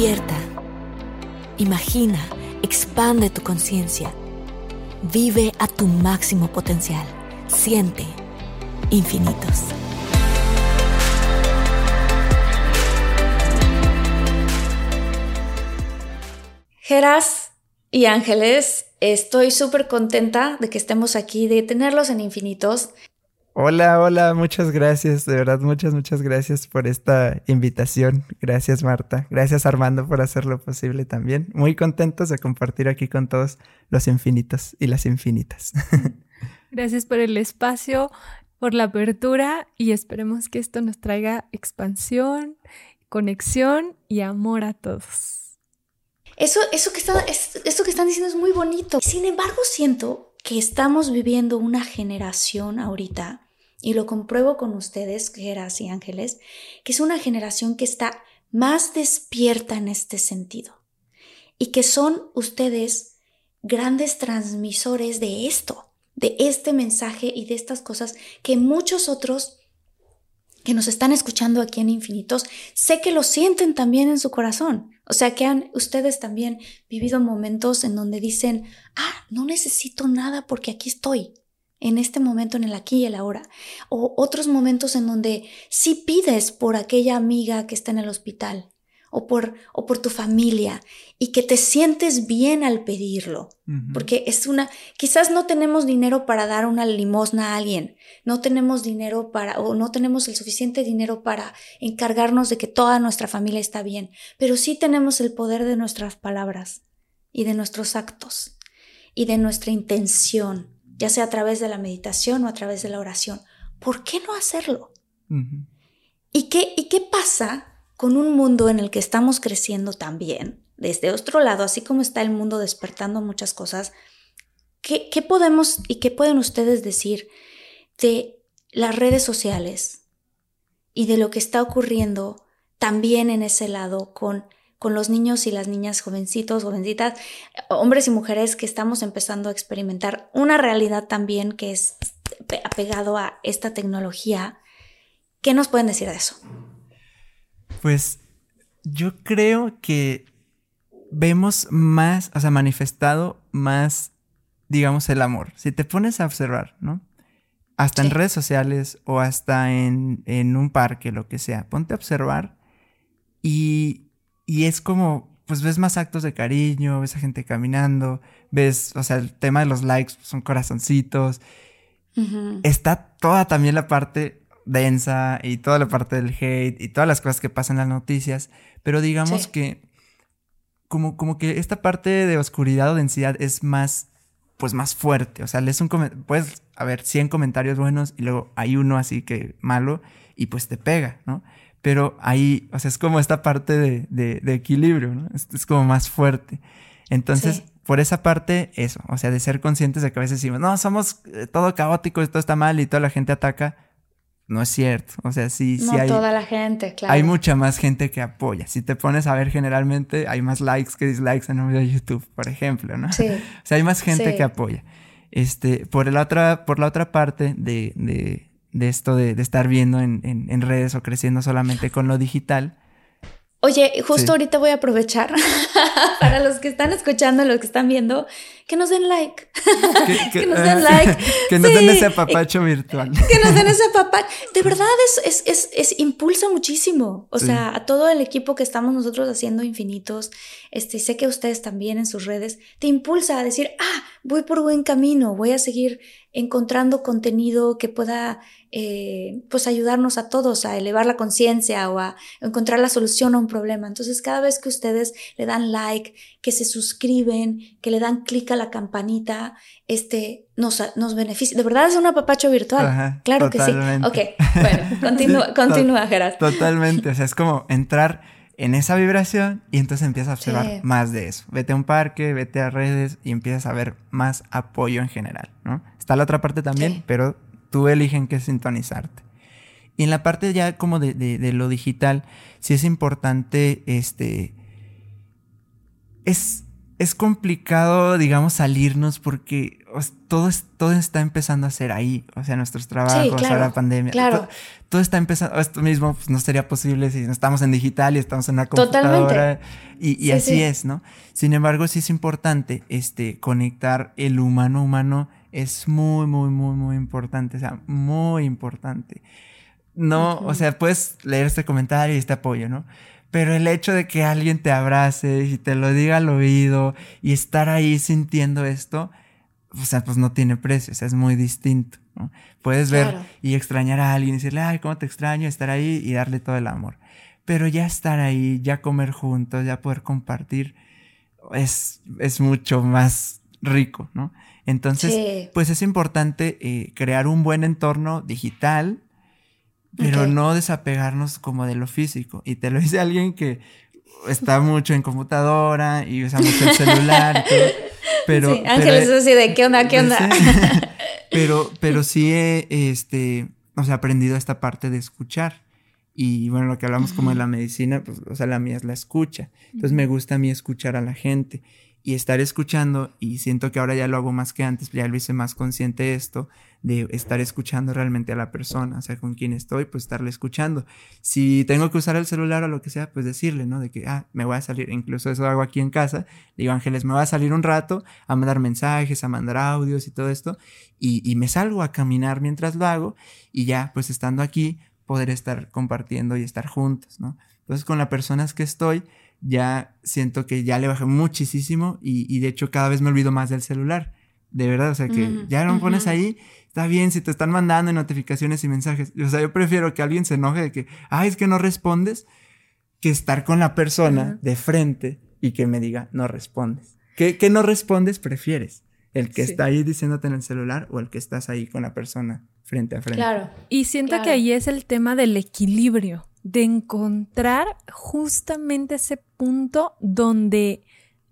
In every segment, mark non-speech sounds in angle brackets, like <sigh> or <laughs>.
Despierta. Imagina, expande tu conciencia. Vive a tu máximo potencial. Siente infinitos. Geras y Ángeles, estoy súper contenta de que estemos aquí, de tenerlos en infinitos. Hola, hola, muchas gracias, de verdad, muchas, muchas gracias por esta invitación. Gracias, Marta. Gracias, Armando, por hacerlo posible también. Muy contentos de compartir aquí con todos los infinitos y las infinitas. <laughs> Gracias por el espacio, por la apertura y esperemos que esto nos traiga expansión, conexión y amor a todos. Eso, eso, que, está, eso que están diciendo es muy bonito. Sin embargo, siento que estamos viviendo una generación ahorita, y lo compruebo con ustedes, Geras y Ángeles, que es una generación que está más despierta en este sentido. Y que son ustedes grandes transmisores de esto, de este mensaje y de estas cosas que muchos otros que nos están escuchando aquí en Infinitos, sé que lo sienten también en su corazón. O sea que han ustedes también vivido momentos en donde dicen, ah, no necesito nada porque aquí estoy, en este momento, en el aquí y el ahora. O otros momentos en donde sí pides por aquella amiga que está en el hospital o por, o por tu familia y que te sientes bien al pedirlo. Porque es una, quizás no tenemos dinero para dar una limosna a alguien, no tenemos dinero para, o no tenemos el suficiente dinero para encargarnos de que toda nuestra familia está bien, pero sí tenemos el poder de nuestras palabras y de nuestros actos y de nuestra intención, ya sea a través de la meditación o a través de la oración. ¿Por qué no hacerlo? ¿Y, qué, ¿Y qué pasa con un mundo en el que estamos creciendo también, desde otro lado, así como está el mundo despertando muchas cosas, ¿qué, podemos y qué pueden ustedes decir de las redes sociales y de lo que está ocurriendo también en ese lado con, con los niños y las niñas jovencitos, jovencitas, hombres y mujeres que estamos empezando a experimentar una realidad también que es apegado a esta tecnología? ¿Qué nos pueden decir de eso? Pues yo creo que vemos más, o sea, manifestado más, digamos, el amor. Si te pones a observar, ¿no? Hasta en redes sociales o hasta en, un parque, lo que sea, ponte a observar y, y es como, pues ves más actos de cariño, ves a gente caminando, ves, o sea, el tema de los likes son corazoncitos. Está toda también la parte densa y toda la parte del hate y todas las cosas que pasan en las noticias, pero digamos que como, como que esta parte de oscuridad o densidad es más, pues más fuerte, o sea, lees un puedes haber 100 comentarios buenos y luego hay uno así que malo y pues te pega, ¿no? Pero ahí, o sea, es como esta parte de, de, equilibrio, ¿no? Es, como más fuerte. Entonces, por esa parte, eso, o sea, de ser conscientes de que a veces decimos, no, somos eh, todo caótico, esto está mal y toda la gente ataca no es cierto. O sea, sí, sí hay. toda la gente, claro. Hay mucha más gente que apoya. Si te pones a ver, generalmente hay más likes que dislikes en un video de YouTube, por ejemplo, ¿no? Sí. <laughs> o sea, hay más gente que apoya. Este, por la otra, por la otra parte de, de, de esto de, de, estar viendo en, en, redes o creciendo solamente con lo digital. Oye, justo ahorita voy a aprovechar <laughs> para los que están escuchando, los que están viendo, que nos den like. Que, que <laughs> nos den like. <laughs> que nos den ese apapacho virtual. que nos den ese papá. De verdad es, es, es, es impulsa muchísimo. O Sí. sea, a todo el equipo que estamos nosotros haciendo infinitos, este, sé que ustedes también en sus redes, te impulsa a decir, ah, voy por buen camino, voy a seguir encontrando contenido que pueda eh, pues ayudarnos a todos a elevar la conciencia o a encontrar la solución a un problema. Entonces, cada vez que ustedes le dan like, que se suscriben, que le dan clic a la campanita, este, nos, nos beneficia. De verdad es un apapacho virtual. Ajá, claro que sí. Ok, bueno, continúa, <laughs> Sí, continúa, Gerard. Totalmente, o sea, es como entrar en esa vibración y entonces empiezas a observar Sí. más de eso. Vete a un parque, vete a redes y empiezas a ver más apoyo en general, ¿no? Está la otra parte también, Sí. pero tú eligen qué sintonizarte. Y en la parte ya como de, de- de lo digital, sí es importante, este, es, es complicado, digamos, salirnos porque todo, es, todo está empezando a ser ahí, o sea, nuestros trabajos, claro, ahora la pandemia, claro. todo, todo está empezando, esto mismo pues, no sería posible si no estamos en digital y estamos en una Totalmente. computadora y, y Sí, así sí. es, ¿no? Sin embargo, sí es importante este, conectar el humano humano, es muy, muy, muy, muy importante, o sea, muy importante. No, o sea, puedes leer este comentario y este apoyo, ¿no? Pero el hecho de que alguien te abrace y te lo diga al oído y estar ahí sintiendo esto, o sea, pues no tiene precio, o sea, es muy distinto, ¿no? Puedes ver y extrañar a alguien y decirle, ay, cómo te extraño, estar ahí y darle todo el amor. Pero ya estar ahí, ya comer juntos, ya poder compartir, es, es mucho más rico, ¿no? Entonces, Sí. pues es importante eh, crear un buen entorno digital, pero Ok. no desapegarnos como de lo físico. Y te lo dice alguien que está mucho en computadora y usa mucho el celular todo. <laughs> Pero, sí, Ángeles pero- es así de, ¿qué onda, qué onda? Sí. <laughs> pero, pero sí he, este, o sea, aprendido esta parte de escuchar. Y bueno, lo que hablamos como de la medicina, pues, o sea, la mía es la escucha. Entonces me gusta a mí escuchar a la gente y estar escuchando, y siento que ahora ya lo hago más que antes, ya lo hice más consciente de esto, de estar escuchando realmente a la persona, o sea, con quien estoy, pues estarle escuchando. Si tengo que usar el celular o lo que sea, pues decirle, ¿no? De que, ah, me voy a salir, incluso eso hago aquí en casa, digo, Ángeles, me voy a salir un rato a mandar mensajes, a mandar audios y todo esto, y, y me salgo a caminar mientras lo hago, y ya, pues estando aquí, poder estar compartiendo y estar juntos, ¿no? Entonces, con las personas que estoy, ya siento que ya le bajé muchísimo y, y de hecho cada vez me olvido más del celular. De verdad, o sea que ya lo pones ujú. ahí, está bien si te están mandando notificaciones y mensajes. O sea, yo prefiero que alguien se enoje de que, ay, es que no respondes, que estar con la persona de frente y que me diga, no respondes. ¿Qué, qué no respondes prefieres? ¿El que Sí. está ahí diciéndote en el celular o el que estás ahí con la persona frente a frente? Claro. Y siento Claro. que ahí es el tema del equilibrio, de encontrar justamente ese punto donde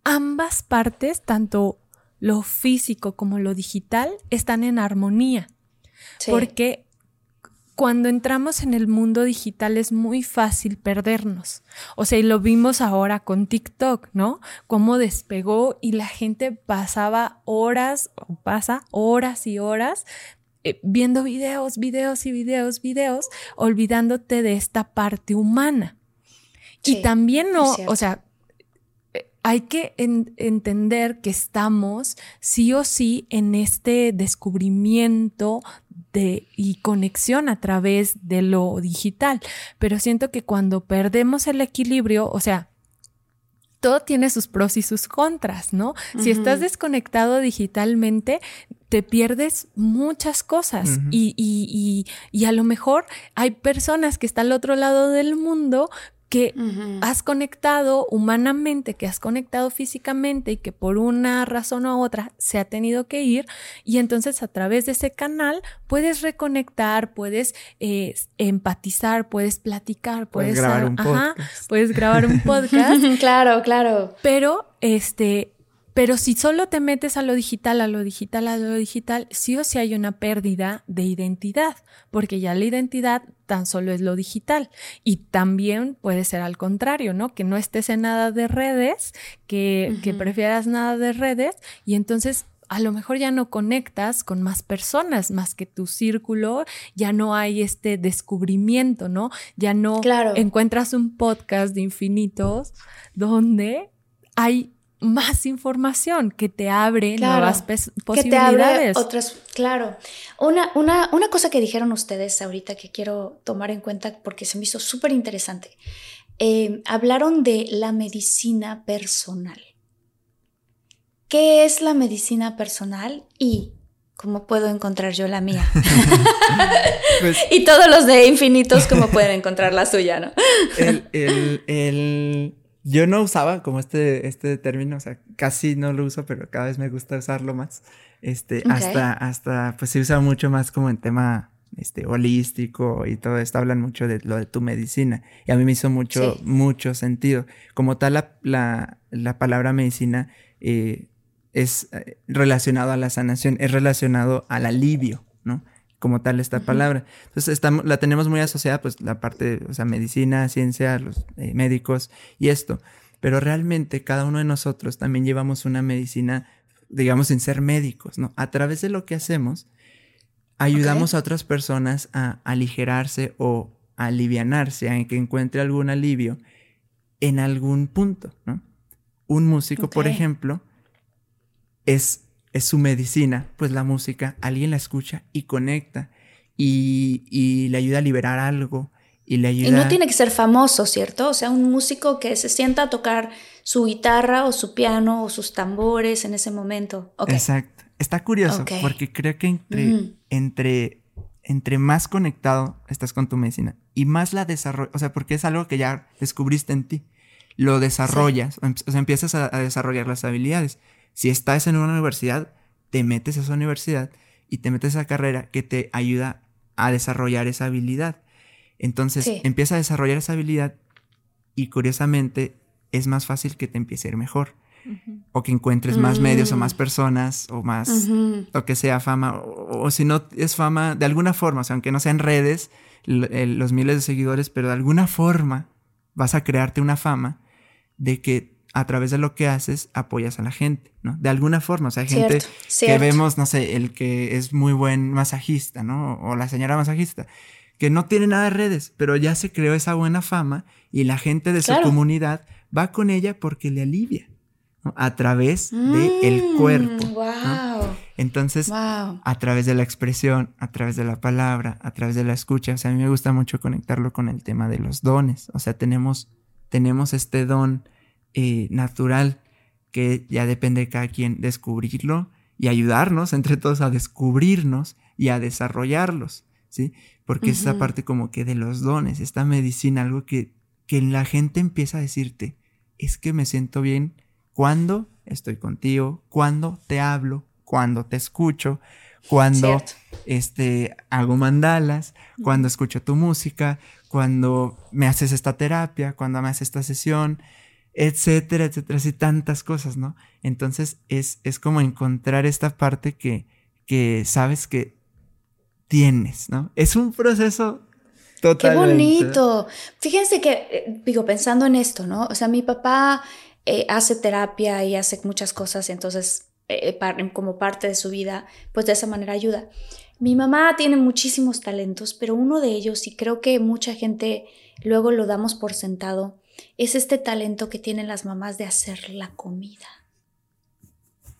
ambas partes, tanto lo físico como lo digital, están en armonía. Sí. Porque cuando entramos en el mundo digital es muy fácil perdernos. O sea, y lo vimos ahora con TikTok, ¿no? Cómo despegó y la gente pasaba horas, o pasa horas y horas eh, viendo videos, videos y videos, videos, olvidándote de esta parte humana. Sí, y también no, o sea, eh, hay que en- entender que estamos sí o sí en este descubrimiento de, y conexión a través de lo digital. Pero siento que cuando perdemos el equilibrio, o sea, todo tiene sus pros y sus contras, ¿no? Si estás desconectado digitalmente, te pierdes muchas cosas y, y- y- y a lo mejor hay personas que están al otro lado del mundo que has conectado humanamente, que has conectado físicamente y que por una razón u otra se ha tenido que ir y entonces a través de ese canal puedes reconectar, puedes eh, empatizar, puedes platicar, Puedes puedes, grabar un ajá, podcast. puedes grabar un <laughs> podcast, claro, claro. pero este pero si solo te metes a lo digital, a lo digital, a lo digital, sí o sí hay una pérdida de identidad, porque ya la identidad tan solo es lo digital. Y también puede ser al contrario, ¿no? Que no estés en nada de redes, que, prefieras nada de redes, y entonces a lo mejor ya no conectas con más personas más que tu círculo, ya no hay este descubrimiento, ¿no? Ya no Claro. encuentras un podcast de infinitos donde hay más información que te abre nuevas posibilidades. Que te abre otras, claro. Una, una, una cosa que dijeron ustedes ahorita que quiero tomar en cuenta porque se me hizo súper interesante. Eh, hablaron de la medicina personal. ¿Qué es la medicina personal y cómo puedo encontrar yo la mía? <laughs> <laughs> Pues y todos los de infinitos, ¿cómo pueden encontrar la suya, no? el, yo no usaba como este, este término, o sea, casi no lo uso, pero cada vez me gusta usarlo más. Este, hasta, hasta, pues se usa mucho más como en tema este, holístico y todo esto, hablan mucho de lo de tu medicina. Y a mí me hizo mucho, mucho sentido. Como tal, la, la, palabra medicina eh, es eh, relacionado a la sanación, es relacionado al alivio. Como tal esta palabra. Entonces estamos, la tenemos muy asociada, pues la parte, o sea, medicina, ciencia, los eh, médicos y esto. Pero realmente cada uno de nosotros también llevamos una medicina, digamos, sin ser médicos, ¿no? A través de lo que hacemos, ayudamos a otras personas a aligerarse o a alivianarse, a que encuentre algún alivio en algún punto, ¿no? Un músico, por ejemplo, es es su medicina, pues la música, alguien la escucha y conecta y, le ayuda a liberar algo y le ayuda... Y no tiene que ser famoso, ¿cierto? O sea, un músico que se sienta a tocar su guitarra o su piano o sus tambores en ese momento. Exacto. Está curioso porque creo que entre, entre, entre más conectado estás con tu medicina y más la desarrollas, o sea, porque es algo que ya descubriste en ti, lo desarrollas, em, o sea, empiezas a desarrollar las habilidades. Si estás en una universidad, te metes a esa universidad y te metes a esa carrera que te ayuda a desarrollar esa habilidad. Entonces empieza a desarrollar esa habilidad y curiosamente es más fácil que te empiece a ir mejor. O que encuentres más medios o más mm. personas o más, o que sea fama, o, si no es fama de alguna forma, o sea, aunque no sean redes, los miles de seguidores, pero de alguna forma vas a crearte una fama de que a través de lo que haces apoyas a la gente, ¿no? De alguna forma, o sea, hay gente que vemos, no sé, el que es muy buen masajista, ¿no? O la señora masajista, que no tiene nada de redes, pero ya se creó esa buena fama y la gente de su comunidad va con ella porque le alivia, ¿no? A través del mm, cuerpo. Wow. Entonces, a través de la expresión, a través de la palabra, a través de la escucha, o sea, a mí me gusta mucho conectarlo con el tema de los dones, o sea, tenemos, tenemos este don eh, natural que ya depende de cada quien descubrirlo y ayudarnos entre todos a descubrirnos y a desarrollarlos, ¿sí? Porque es esa parte como que de los dones, esta medicina, algo que, que la gente empieza a decirte, es que me siento bien cuando estoy contigo, cuando te hablo, cuando te escucho, cuando este, hago mandalas, cuando escucho tu música, cuando me haces esta terapia, cuando me haces esta sesión, etcétera, etcétera, así tantas cosas, ¿no? Entonces es, es como encontrar esta parte que, que sabes que tienes, ¿no? Es un proceso totalmente. Qué bonito. Fíjense que, eh, digo, pensando en esto, ¿no? O sea, mi papá eh, hace terapia y hace muchas cosas, entonces, eh, como parte de su vida, pues de esa manera ayuda. Mi mamá tiene muchísimos talentos, pero uno de ellos, y creo que mucha gente luego lo damos por sentado, es este talento que tienen las mamás de hacer la comida.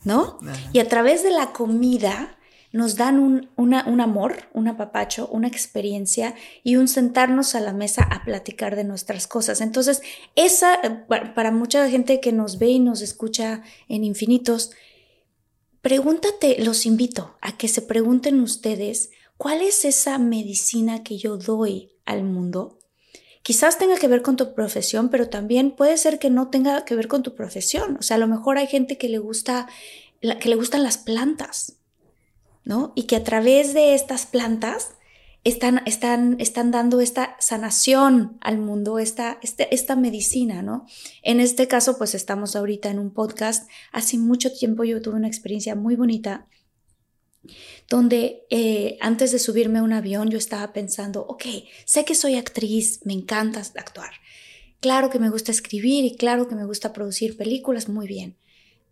¿No? Y a través de la comida nos dan un, un, amor, un apapacho, una experiencia y un sentarnos a la mesa a platicar de nuestras cosas. Entonces, esa, para mucha gente que nos ve y nos escucha en infinitos, pregúntate, los invito a que se pregunten ustedes, ¿cuál es esa medicina que yo doy al mundo? Quizás tenga que ver con tu profesión, pero también puede ser que no tenga que ver con tu profesión. O sea, a lo mejor hay gente que le gusta, que le gustan las plantas, ¿no? Y que a través de estas plantas están, están, están dando esta sanación al mundo, esta, este, esta medicina, ¿no? En este caso, pues estamos ahorita en un podcast. Hace mucho tiempo yo tuve una experiencia muy bonita donde eh, antes de subirme a un avión yo estaba pensando, ok, sé que soy actriz, me encanta actuar, claro que me gusta escribir y claro que me gusta producir películas, muy bien,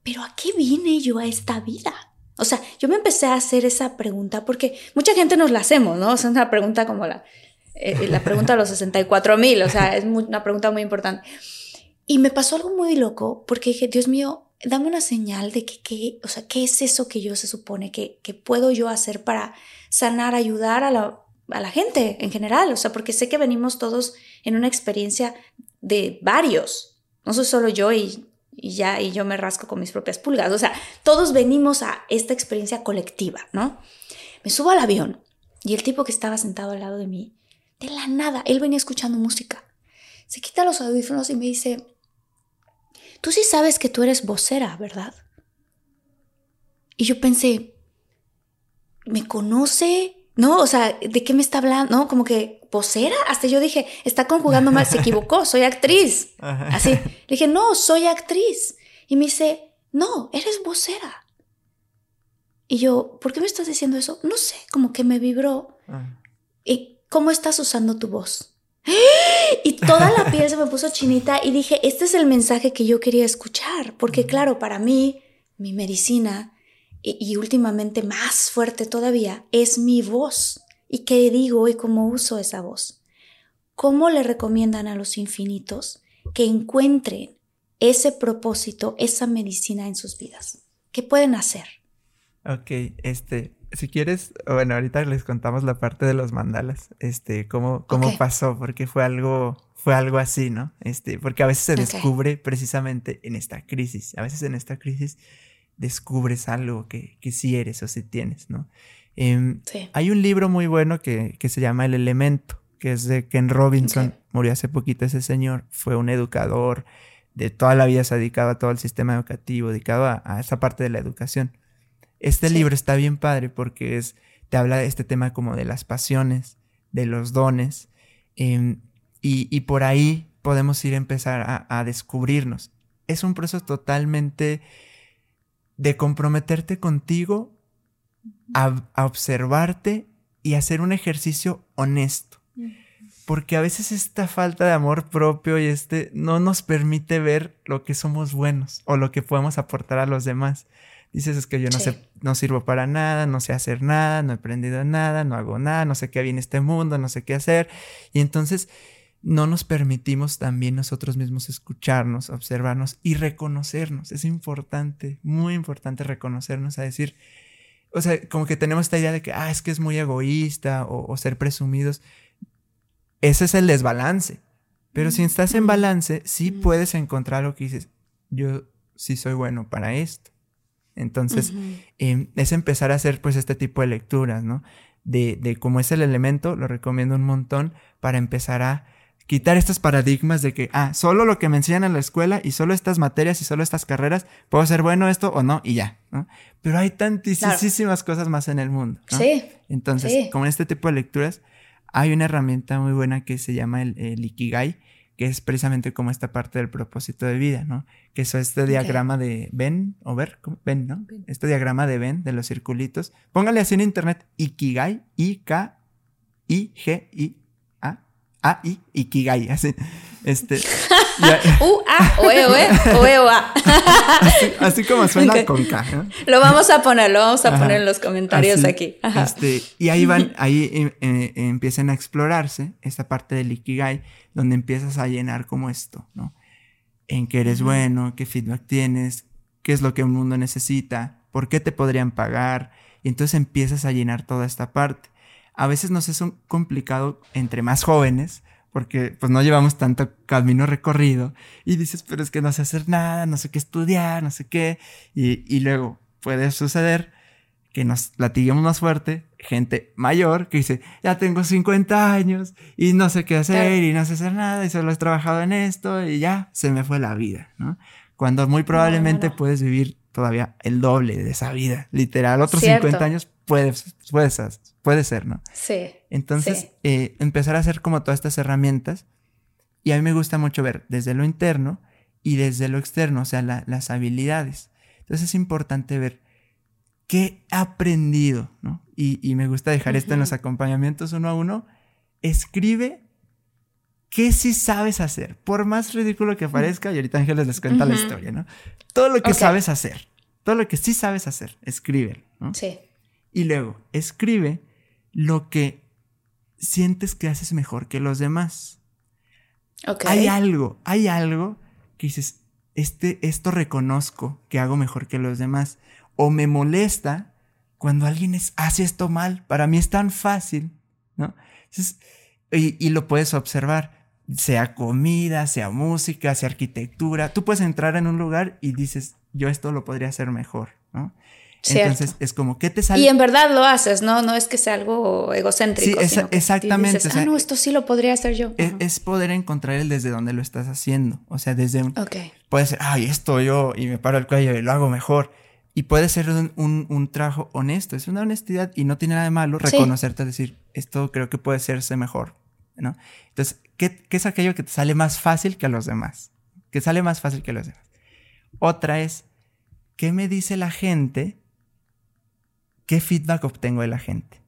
pero ¿a qué vine yo a esta vida? O sea, yo me empecé a hacer esa pregunta porque mucha gente nos la hacemos, ¿no? es una pregunta como la, eh, la pregunta de los 64 mil, o sea, es una pregunta muy importante. Y me pasó algo muy loco porque dije, Dios mío, dame una señal de que, que, o sea, qué es eso que yo se supone que, que puedo yo hacer para sanar, ayudar a la, a la gente en general, o sea, porque sé que venimos todos en una experiencia de varios, no soy solo yo y, ya, y yo me rasco con mis propias pulgas, o sea, todos venimos a esta experiencia colectiva, ¿no? Me subo al avión y el tipo que estaba sentado al lado de mí, de la nada, él venía escuchando música, se quita los audífonos y me dice, tú sí sabes que tú eres vocera, ¿verdad? Y yo pensé, ¿me conoce? No, o sea, ¿de qué me está hablando? No, como que vocera. Hasta yo dije, está conjugando mal, se equivocó, soy actriz. <laughs> Así. Le dije, no, soy actriz. Y me dice, no, eres vocera. Y yo, ¿por qué me estás diciendo eso? No sé, como que me vibró. ¿Y cómo estás usando tu voz? Y toda la piel se me puso chinita y dije, este es el mensaje que yo quería escuchar, porque claro, para mí, mi medicina y, últimamente más fuerte todavía es mi voz. ¿Y qué digo y cómo uso esa voz? ¿Cómo le recomiendan a los infinitos que encuentren ese propósito, esa medicina en sus vidas? ¿Qué pueden hacer? Ok, este, si quieres, bueno, ahorita les contamos la parte de los mandalas, este, cómo, cómo pasó, porque fue algo, fue algo así, ¿no? Este, porque a veces se descubre precisamente en esta crisis, a veces en esta crisis descubres algo que, que sí eres o sí tienes, ¿no? Em, hay un libro muy bueno que, se llama El Elemento, que es de Ken Robinson, murió hace poquito ese señor, fue un educador, de toda la vida se ha dedicado a todo el sistema educativo, dedicado a, esa parte de la educación. Este libro está bien padre porque es, te habla de este tema como de las pasiones, de los dones, em, y, por ahí podemos ir a empezar a, a descubrirnos. Es un proceso totalmente de comprometerte contigo, a, observarte y hacer un ejercicio honesto. Porque a veces esta falta de amor propio y este no nos permite ver lo que somos buenos o lo que podemos aportar a los demás. Dices es que yo no sé, no sirvo para nada, no sé hacer nada, no he aprendido nada, no hago nada, no sé qué viene este mundo, no sé qué hacer. Y entonces no nos permitimos también nosotros mismos escucharnos, observarnos y reconocernos. Es importante, muy importante reconocernos a decir, o sea, como que tenemos esta idea de que, ah, es que es muy egoísta o, ser presumidos. Ese es el desbalance. Pero si estás en balance, sí puedes encontrar lo que dices, yo sí soy bueno para esto. Entonces, em, es empezar a hacer pues este tipo de lecturas, ¿no? De, de cómo es el elemento, lo recomiendo un montón para empezar a quitar estos paradigmas de que, ah, solo lo que me enseñan en la escuela y solo estas materias y solo estas carreras, puedo ser bueno esto o no y ya, ¿no? Pero hay tantísimas cosas más en el mundo. ¿no? Sí. Entonces, como en este tipo de lecturas, hay una herramienta muy buena que se llama el, Ikigai, que es precisamente como esta parte del propósito de vida, ¿no? Que es este diagrama de Ben, o ver, Ben, ¿no? Este diagrama de Ben, de los circulitos. Póngale así en internet, Ikigai, I-K-I-G-I a I Ikigai, así. Este. <laughs> U A O E O E O E O A. Así, como suena con K. Lo vamos a poner, lo vamos a poner en los comentarios aquí. Este, y ahí van, <laughs> ahí eh, eh, empiezan a explorarse esta parte del Ikigai, donde empiezas a llenar como esto, ¿no? En qué eres bueno, qué feedback tienes, qué es lo que un mundo necesita, por qué te podrían pagar. Y entonces empiezas a llenar toda esta parte a veces nos es un complicado entre más jóvenes, porque pues no llevamos tanto camino recorrido y dices, pero es que no sé hacer nada, no sé qué estudiar, no sé qué, y, luego puede suceder que nos latiguemos más fuerte, gente mayor que dice, ya tengo 50 años y no sé qué hacer y no sé hacer nada y solo he trabajado en esto y ya se me fue la vida, ¿no? Cuando muy probablemente puedes vivir todavía el doble de esa vida, literal, otros 50 años puedes, puedes, puede ser, ¿no? Sí. Entonces, eh, empezar a hacer como todas estas herramientas. Y a mí me gusta mucho ver desde lo interno y desde lo externo, o sea, las habilidades. Entonces es importante ver qué he aprendido, ¿no? Y, me gusta dejar esto en los acompañamientos uno a uno. Escribe qué sí sabes hacer, por más ridículo que parezca, y ahorita Ángeles les cuenta la historia, ¿no? Todo lo que sabes hacer, todo lo que sí sabes hacer, escribe, ¿no? Sí. Y luego, escribe lo que sientes que haces mejor que los demás. Hay algo, hay algo que dices, este, esto reconozco que hago mejor que los demás. O me molesta cuando alguien es, hace esto mal. Para mí es tan fácil, ¿no? y, y lo puedes observar, sea comida, sea música, sea arquitectura. Tú puedes entrar en un lugar y dices, yo esto lo podría hacer mejor, ¿no? Entonces es como, ¿qué te sale? Y en verdad lo haces, ¿no? No es que sea algo egocéntrico. Sí, exactamente. ah, no, esto sí lo podría hacer yo. Es, poder encontrar el desde donde lo estás haciendo. O sea, desde un... Ok. Puede ser, ay, esto yo, y me paro el cuello y lo hago mejor. Y puede ser un, un, trabajo honesto, es una honestidad y no tiene nada de malo reconocerte, decir, esto creo que puede serse mejor, ¿no? Entonces, ¿qué, ¿qué, es aquello que te sale más fácil que a los demás? Que sale más fácil que a los demás. Otra es, ¿qué me dice la gente ¿qué feedback obtengo de la gente?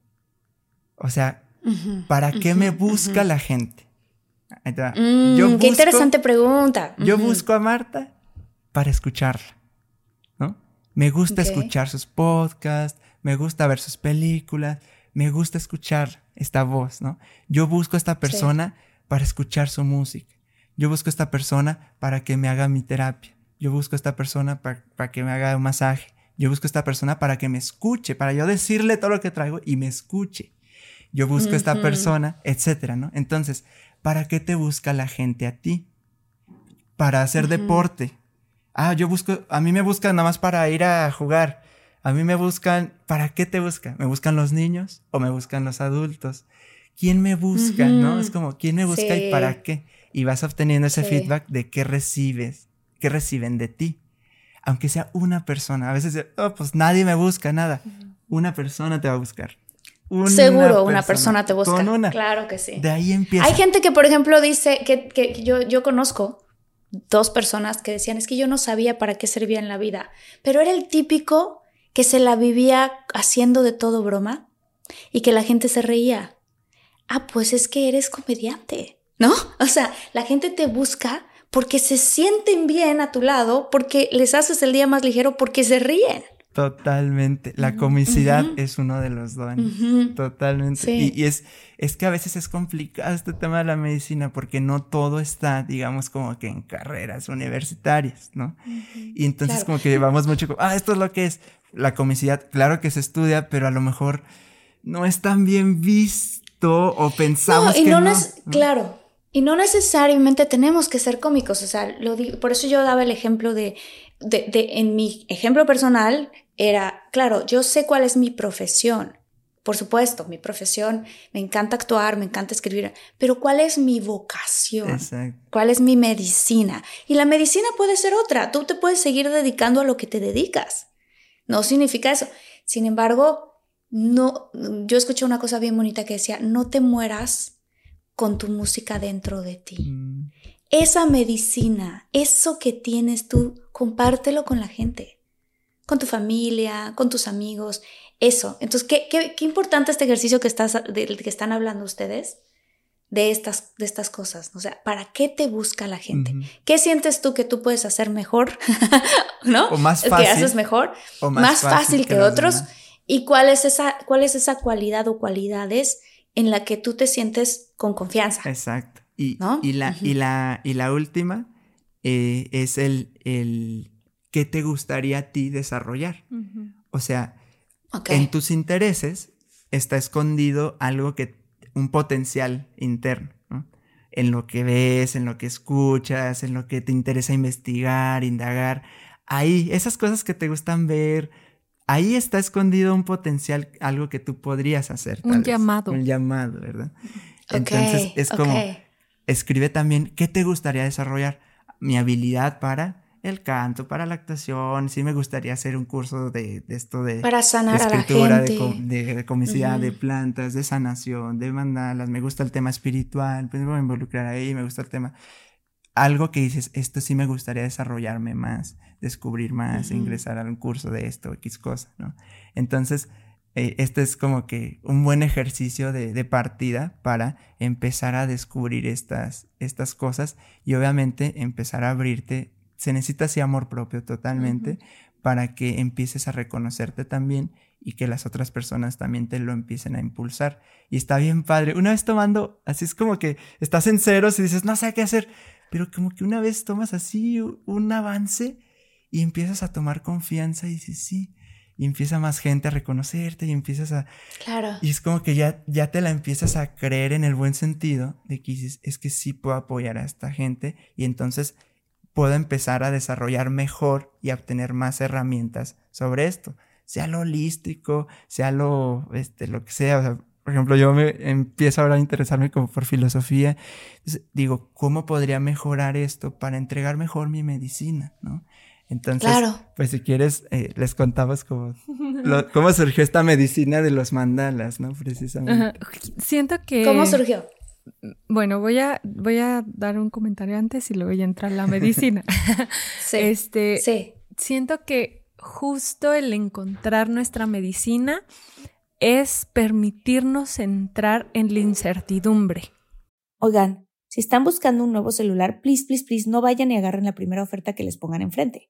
O sea, ¿para qué me busca la gente? Mm, qué interesante pregunta. Yo busco a Marta para escucharla, ¿no? Me gusta escuchar sus podcasts, me gusta ver sus películas, me gusta escuchar esta voz, ¿no? Yo busco a esta persona para escuchar su música. Yo busco a esta persona para que me haga mi terapia. Yo busco a esta persona para que me haga un masaje. Yo busco a esta persona para que me escuche, para yo decirle todo lo que traigo y me escuche. Yo busco a esta persona, etcétera, ¿no? Entonces, ¿para qué te busca la gente a ti? Para hacer deporte. Ah, yo busco, a mí me buscan nada más para ir a jugar. A mí me buscan, ¿para qué te buscan? ¿Me buscan los niños o me buscan los adultos? ¿Quién me busca? ¿No? Es como, ¿quién me busca y para qué? Y vas obteniendo ese feedback de qué recibes, qué reciben de ti aunque sea una persona. A veces, oh, pues nadie me busca nada. Una persona te va a buscar. Seguro una persona te busca. Claro que sí. De ahí empieza. Hay gente que, por ejemplo, dice que, yo, yo conozco dos personas que decían, es que yo no sabía para qué servía en la vida, pero era el típico que se la vivía haciendo de todo broma y que la gente se reía. Ah, pues es que eres comediante, ¿no? <laughs> O sea, la gente te busca porque se sienten bien a tu lado, porque les haces el día más ligero, porque se ríen. Totalmente. La comicidad es uno de los dones. Totalmente. Y, es, es que a veces es complicado este tema de la medicina porque no todo está, digamos, como que en carreras universitarias, ¿no? Y entonces como que llevamos mucho, ah, esto es lo que es. La comicidad, claro que se estudia, pero a lo mejor no es tan bien visto o pensamos no, y no, Es, claro, y no necesariamente tenemos que ser cómicos, o sea, lo por eso yo daba el ejemplo de, de, de, en mi ejemplo personal, era, claro, yo sé cuál es mi profesión, por supuesto, mi profesión, me encanta actuar, me encanta escribir, pero ¿cuál es mi vocación? ¿Cuál es mi medicina? Y la medicina puede ser otra, tú te puedes seguir dedicando a lo que te dedicas, no significa eso. Sin embargo, no, yo escuché una cosa bien bonita que decía, no te mueras con tu música dentro de ti. Mm. Esa medicina, eso que tienes tú, compártelo con la gente, con tu familia, con tus amigos, eso. Entonces, qué, qué, qué importante este ejercicio que, estás, del que están hablando ustedes de estas, de estas cosas. O sea, ¿para qué te busca la gente? ¿Qué sientes tú que tú puedes hacer mejor? <laughs> ¿No? O más fácil. Que haces mejor. O más, fácil, que, otros. ¿Y cuál es, esa, cuál es esa cualidad o cualidades en la que tú te sientes con confianza. Exacto. Y, y, la, y, la, y la última eh, es el, el qué te gustaría a ti desarrollar. O sea, en tus intereses está escondido algo que, un potencial interno, En lo que ves, en lo que escuchas, en lo que te interesa investigar, indagar. Ahí, esas cosas que te gustan ver, ahí está escondido un potencial, algo que tú podrías hacer. Un llamado. Un llamado, ¿verdad? Entonces es como, escribe también, ¿qué te gustaría desarrollar? Mi habilidad para el canto, para la actuación, sí me gustaría hacer un curso de, esto de... Para sanar escritura, a la gente. De, de comicidad, de plantas, de sanación, de mandalas, me gusta el tema espiritual, pues me voy a involucrar ahí, me gusta el tema algo que dices, esto sí me gustaría desarrollarme más, descubrir más, ingresar a un curso de esto, X cosa, ¿no? Entonces, eh, este es como que un buen ejercicio de, partida para empezar a descubrir estas, estas cosas y obviamente empezar a abrirte. Se necesita así amor propio totalmente para que empieces a reconocerte también y que las otras personas también te lo empiecen a impulsar. Y está bien padre. Una vez tomando, así es como que estás en ceros y dices, no sé qué hacer pero como que una vez tomas así un avance y empiezas a tomar confianza y dices, sí, y empieza más gente a reconocerte y empiezas a... Claro. Y es como que ya, ya te la empiezas a creer en el buen sentido de que dices, es que sí puedo apoyar a esta gente y entonces puedo empezar a desarrollar mejor y a obtener más herramientas sobre esto, sea lo holístico, sea lo, este, lo que sea, o sea, por ejemplo, yo me empiezo ahora a interesarme como por filosofía. digo, ¿cómo podría mejorar esto para entregar mejor mi medicina? ¿no? Entonces, pues si quieres, eh, les contamos cómo, cómo surgió esta medicina de los mandalas, ¿no? Precisamente. Siento que... ¿Cómo surgió? Bueno, voy a, voy a dar un comentario antes y luego ya entra la <laughs> medicina. sí, este, sí. Siento que justo el encontrar nuestra medicina es permitirnos entrar en la incertidumbre. Oigan, si están buscando un nuevo celular, please, please, please, no vayan y agarren la primera oferta que les pongan enfrente.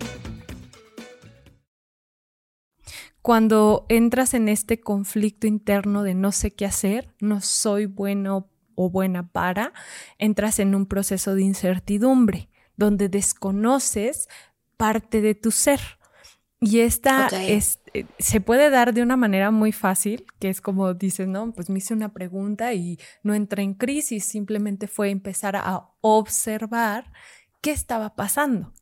Cuando entras en este conflicto interno de no sé qué hacer, no soy bueno o buena para, entras en un proceso de incertidumbre donde desconoces parte de tu ser. Y esta es, eh, se puede dar de una manera muy fácil, que es como dices, no, pues me hice una pregunta y no entré en crisis, simplemente fue empezar a observar qué estaba pasando.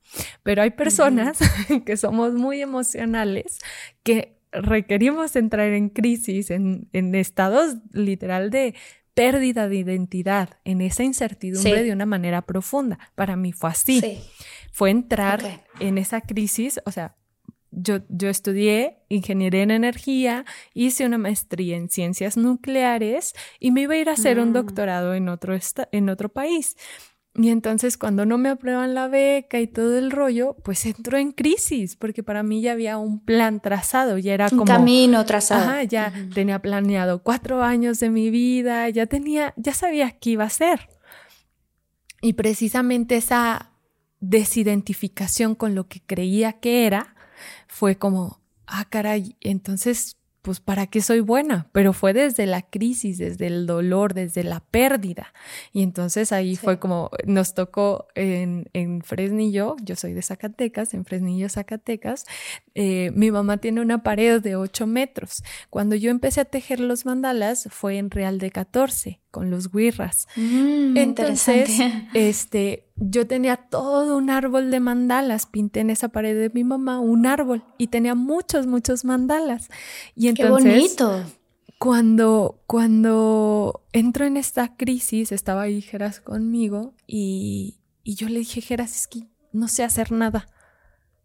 Pero hay personas <laughs> que somos muy emocionales, que requerimos entrar en crisis, en, estados literal de pérdida de identidad, en esa incertidumbre de una manera profunda. Para mí fue así. Fue entrar en esa crisis, o sea, yo, yo, estudié ingeniería en energía, hice una maestría en ciencias nucleares y me iba a ir a hacer un mm. doctorado en otro, en otro país. Y entonces cuando no me aprueban la beca y todo el rollo, pues entro en crisis, porque para mí ya había un plan trazado, ya era como... Un camino trazado. Ajá, ya tenía planeado cuatro años de mi vida, ya tenía, ya sabía qué iba a ser. Y precisamente esa desidentificación con lo que creía que era, fue como, ah, caray, entonces pues para qué soy buena, pero fue desde la crisis, desde el dolor, desde la pérdida. Y entonces ahí fue como nos tocó en, en, Fresnillo, yo soy de Zacatecas, en Fresnillo, Zacatecas, eh, mi mamá tiene una pared de 8 metros. Cuando yo empecé a tejer los mandalas fue en Real de 14 con los guirras. Mm, entonces, <laughs> este, yo tenía todo un árbol de mandalas, pinté en esa pared de mi mamá un árbol y tenía muchos, muchos mandalas. Y entonces, ¡Qué bonito! Cuando, cuando entro en esta crisis, estaba ahí Geras conmigo y, y yo le dije, Geras, es que no sé hacer nada.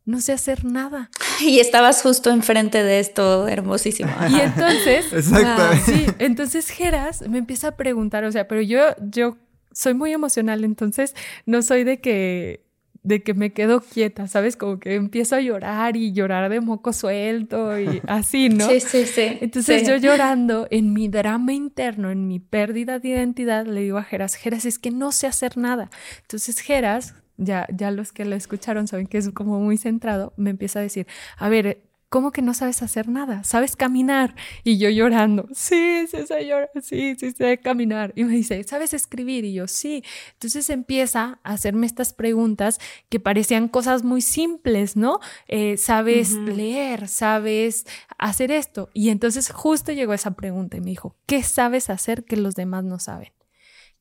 No sé hacer nada. <laughs> Y estabas justo enfrente de esto hermosísimo. <laughs> Y entonces, <laughs> Exactamente. sí, entonces Geras me empieza a preguntar, o sea, pero yo, yo soy muy emocional, entonces no soy de que de que me quedo quieta, ¿sabes? Como que empiezo a llorar y llorar de moco suelto y así, ¿no? Sí, sí, sí. Entonces yo llorando en mi drama interno, en mi pérdida de identidad, le digo a Geras, Geras, es que no sé hacer nada. Entonces Geras, ya, ya los que lo escucharon saben que es como muy centrado, me empieza a decir, a ver, ¿cómo que no sabes hacer nada? ¿Sabes caminar? Y yo llorando, sí, sí sé llorar, sí, sí sé caminar. Y me dice, ¿sabes escribir? Y yo, sí. Entonces empieza a hacerme estas preguntas que parecían cosas muy simples, ¿no? Eh, ¿Sabes leer? ¿Sabes hacer esto? Y entonces justo llegó esa pregunta y me dijo, ¿qué sabes hacer que los demás no saben?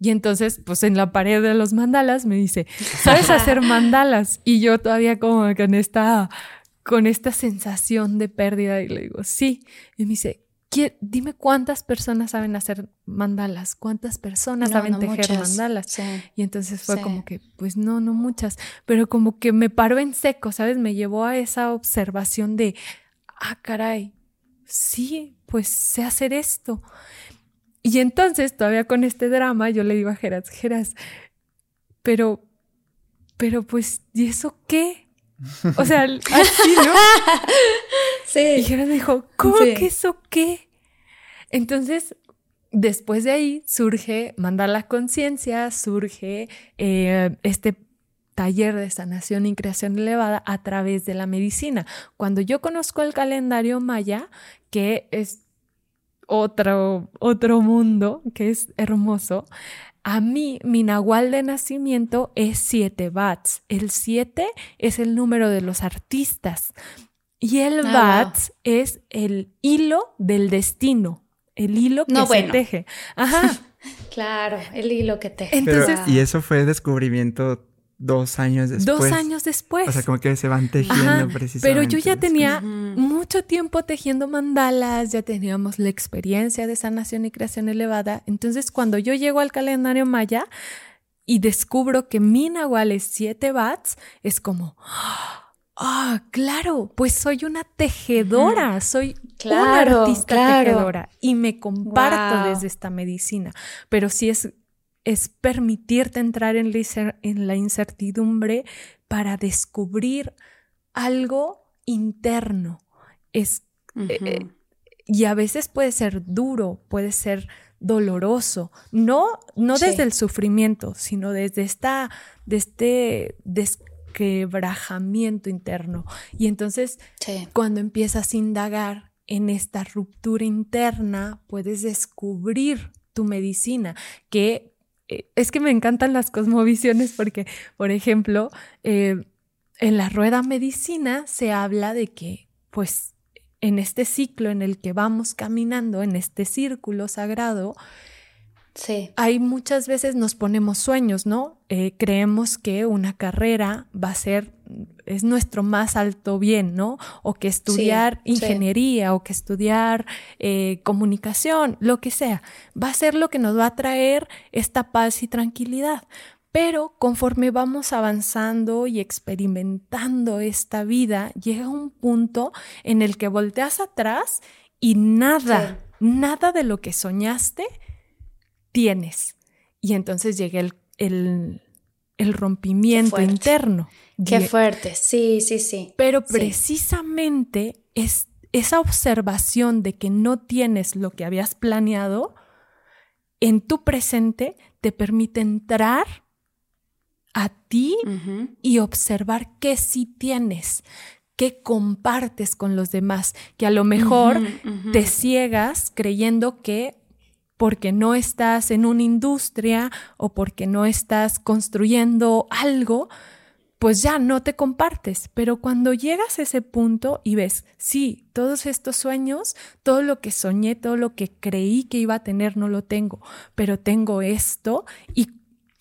Y entonces, pues en la pared de los mandalas me dice, ¿sabes hacer mandalas? Y yo todavía como con esta con esta sensación de pérdida y le digo, sí. Y me dice, dime cuántas personas saben hacer mandalas, cuántas personas saben tejer mandalas. Y entonces fue como que, pues no, no muchas, pero como que me paró en seco, ¿sabes? Me llevó a esa observación de, ah, caray, sí, pues sé hacer esto. Y entonces, todavía con este drama, yo le digo a Geras, Geras, pero, pero pues, ¿y eso qué? <laughs> O sea, así, ¿no? <laughs> Sí. Y Gerard me dijo, ¿cómo que eso qué? Entonces, después de ahí surge mandar la conciencia, surge eh, este taller de sanación y creación elevada a través de la medicina. Cuando yo conozco el calendario maya, que es otro, otro mundo, que es hermoso, a mí, mi nahual de nacimiento es 7 bats. El 7 es el número de los artistas. Y el ah, bats es el hilo del destino. El hilo que se teje. Ajá. <laughs> claro, el hilo que teje. Entonces, y eso fue descubrimiento dos años después. Dos años después. O sea, como que se van tejiendo precisamente. Pero yo ya tenía mucho tiempo tejiendo mandalas, ya teníamos la experiencia de sanación y creación elevada. Entonces, cuando yo llego al calendario maya y descubro que mi nahual es 7 bats, es como, ah, claro, pues soy una tejedora, soy una artista tejedora y me comparto desde esta medicina. Pero sí es es permitirte entrar en la incertidumbre para descubrir algo interno. Es, eh, eh, y a veces puede ser duro, puede ser doloroso, no, no desde el sufrimiento, sino desde esta, de este desquebrajamiento interno. Y entonces, cuando empiezas a indagar en esta ruptura interna, puedes descubrir tu medicina, que es que me encantan las cosmovisiones porque, por ejemplo, eh, en la rueda medicina se habla de que, pues, en este ciclo en el que vamos caminando, en este círculo sagrado, Sí. Hay muchas veces nos ponemos sueños, ¿no? Eh, creemos que una carrera va a ser, es nuestro más alto bien, ¿no? O que estudiar ingeniería o que estudiar eh, comunicación, lo que sea, va a ser lo que nos va a traer esta paz y tranquilidad. Pero conforme vamos avanzando y experimentando esta vida, llega un punto en el que volteas atrás y nada, nada de lo que soñaste tienes. Y entonces llega el, el, rompimiento interno. Qué fuerte, sí, sí, sí. Pero precisamente es esa observación de que no tienes lo que habías planeado en tu presente te permite entrar a ti y observar qué sí tienes, qué compartes con los demás, que a lo mejor te ciegas creyendo que porque no estás en una industria o porque no estás construyendo algo, pues ya no te compartes. Pero cuando llegas a ese punto y ves, sí, todos estos sueños, todo lo que soñé, todo lo que creí que iba a tener, no lo tengo, pero tengo esto y,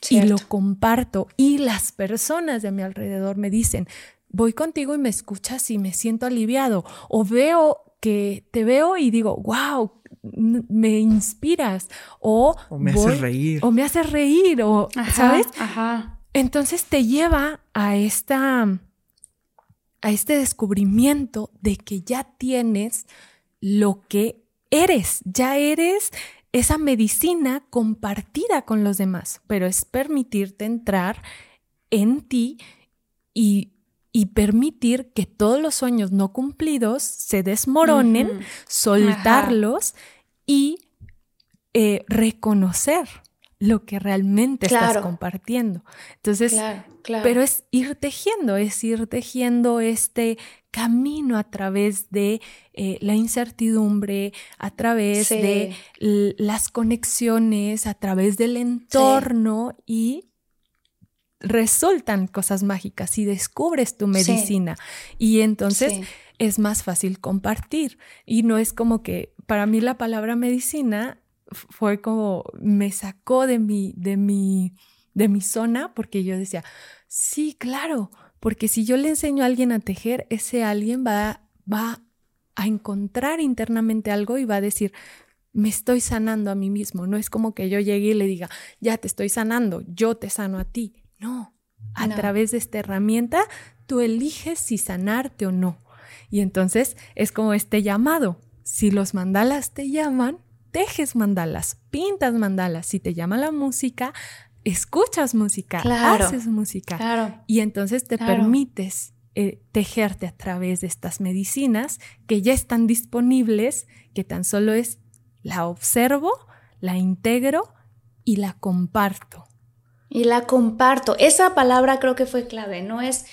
y lo comparto. Y las personas de mi alrededor me dicen, voy contigo y me escuchas y me siento aliviado. O veo que te veo y digo, wow, me inspiras o, me haces reír o me haces reír o sabes ajá. entonces te lleva a esta a este descubrimiento de que ya tienes lo que eres ya eres esa medicina compartida con los demás pero es permitirte entrar en ti y y permitir que todos los sueños no cumplidos se desmoronen, soltarlos y eh, reconocer lo que realmente estás compartiendo. Entonces, pero es ir tejiendo, es ir tejiendo este camino a través de eh, la incertidumbre, a través de las conexiones, a través del entorno y resultan cosas mágicas y descubres tu medicina. Y entonces es más fácil compartir. Y no es como que para mí la palabra medicina fue como me sacó de mi, de mi, de mi zona porque yo decía, sí, claro, porque si yo le enseño a alguien a tejer, ese alguien va, va a encontrar internamente algo y va a decir, me estoy sanando a mí mismo. No es como que yo llegue y le diga, ya te estoy sanando, yo te sano a ti. No, a través de esta herramienta tú eliges si sanarte o no. Y entonces es como este llamado. Si los mandalas te llaman, tejes mandalas, pintas mandalas. Si te llama la música, escuchas música, haces música. Y entonces te permites eh, tejerte a través de estas medicinas que ya están disponibles, que tan solo es la observo, la integro y la comparto. Y la comparto. Esa palabra creo que fue clave, no es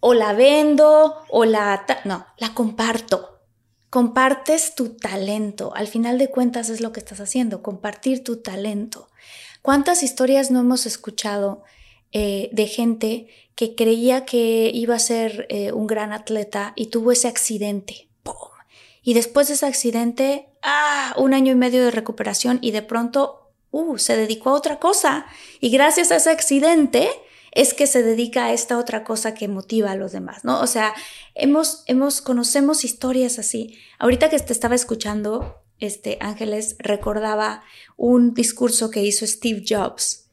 o la vendo o la... No, la comparto. Compartes tu talento. Al final de cuentas es lo que estás haciendo, compartir tu talento. ¿Cuántas historias no hemos escuchado eh, de gente que creía que iba a ser eh, un gran atleta y tuvo ese accidente? ¡Pum! Y después de ese accidente, ¡ah! Un año y medio de recuperación y de pronto, ¡uh! Se dedicó a otra cosa. Y gracias a ese accidente, es que se dedica a esta otra cosa que motiva a los demás, ¿no? O sea, hemos, hemos, conocemos historias así. Ahorita que te estaba escuchando, este, Ángeles, recordaba un discurso que hizo Steve Jobs,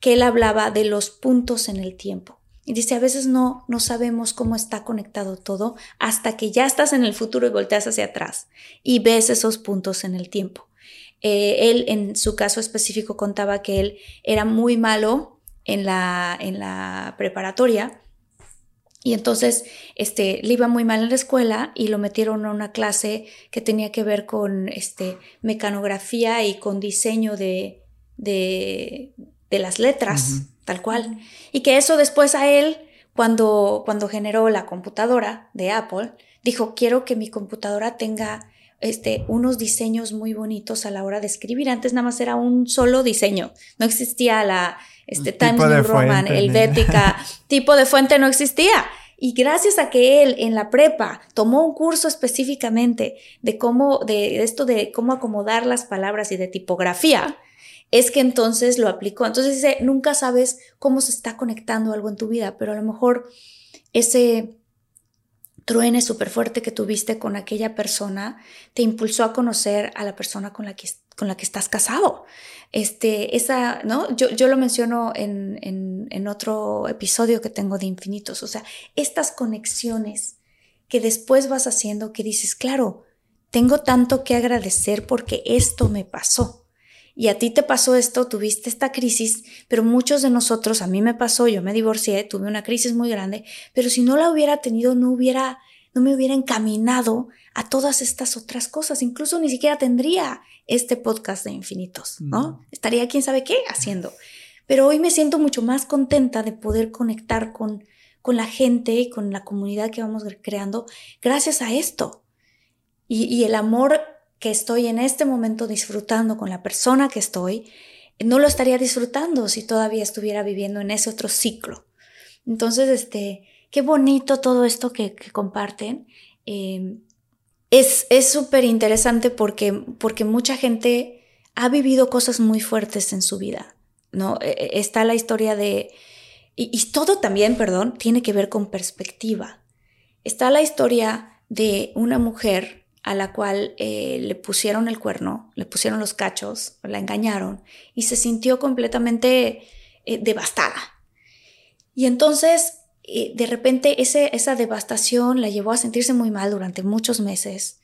que él hablaba de los puntos en el tiempo. Y dice, a veces no, no sabemos cómo está conectado todo hasta que ya estás en el futuro y volteas hacia atrás y ves esos puntos en el tiempo. Eh, él, en su caso específico, contaba que él era muy malo en la, en la preparatoria. Y entonces este, le iba muy mal en la escuela y lo metieron a una clase que tenía que ver con este, mecanografía y con diseño de, de, de las letras, tal cual. Y que eso después a él, cuando, cuando generó la computadora de Apple, dijo, quiero que mi computadora tenga este, unos diseños muy bonitos a la hora de escribir. Antes nada más era un solo diseño, no existía la este, Times New Roman, Helvética, <laughs> tipo de fuente no existía. Y gracias a que él en la prepa tomó un curso específicamente de cómo, de esto de cómo acomodar las palabras y de tipografía, es que entonces lo aplicó. Entonces dice, nunca sabes cómo se está conectando algo en tu vida, pero a lo mejor ese truene súper fuerte que tuviste con aquella persona te impulsó a conocer a la persona con la que, con la que estás casado. Este, esa, ¿no? Yo, yo lo menciono en, en, en otro episodio que tengo de Infinitos. O sea, estas conexiones que después vas haciendo que dices, claro, tengo tanto que agradecer porque esto me pasó. Y a ti te pasó esto, tuviste esta crisis, pero muchos de nosotros, a mí me pasó, yo me divorcié, tuve una crisis muy grande, pero si no la hubiera tenido, no hubiera, no me hubiera encaminado a todas estas otras cosas. Incluso ni siquiera tendría este podcast de infinitos, ¿no? Estaría quién sabe qué haciendo. Pero hoy me siento mucho más contenta de poder conectar con, con la gente y con la comunidad que vamos creando gracias a esto. Y, y el amor que estoy en este momento disfrutando con la persona que estoy, no lo estaría disfrutando si todavía estuviera viviendo en ese otro ciclo. Entonces, este, qué bonito todo esto que, comparten. Eh, es súper interesante porque, porque mucha gente ha vivido cosas muy fuertes en su vida, ¿no? E, e, está la historia de... Y, todo también, perdón, tiene que ver con perspectiva. Está la historia de una mujer a la cual eh, le pusieron el cuerno, le pusieron los cachos, la engañaron y se sintió completamente eh, devastada. Y entonces de repente ese, esa devastación la llevó a sentirse muy mal durante muchos meses,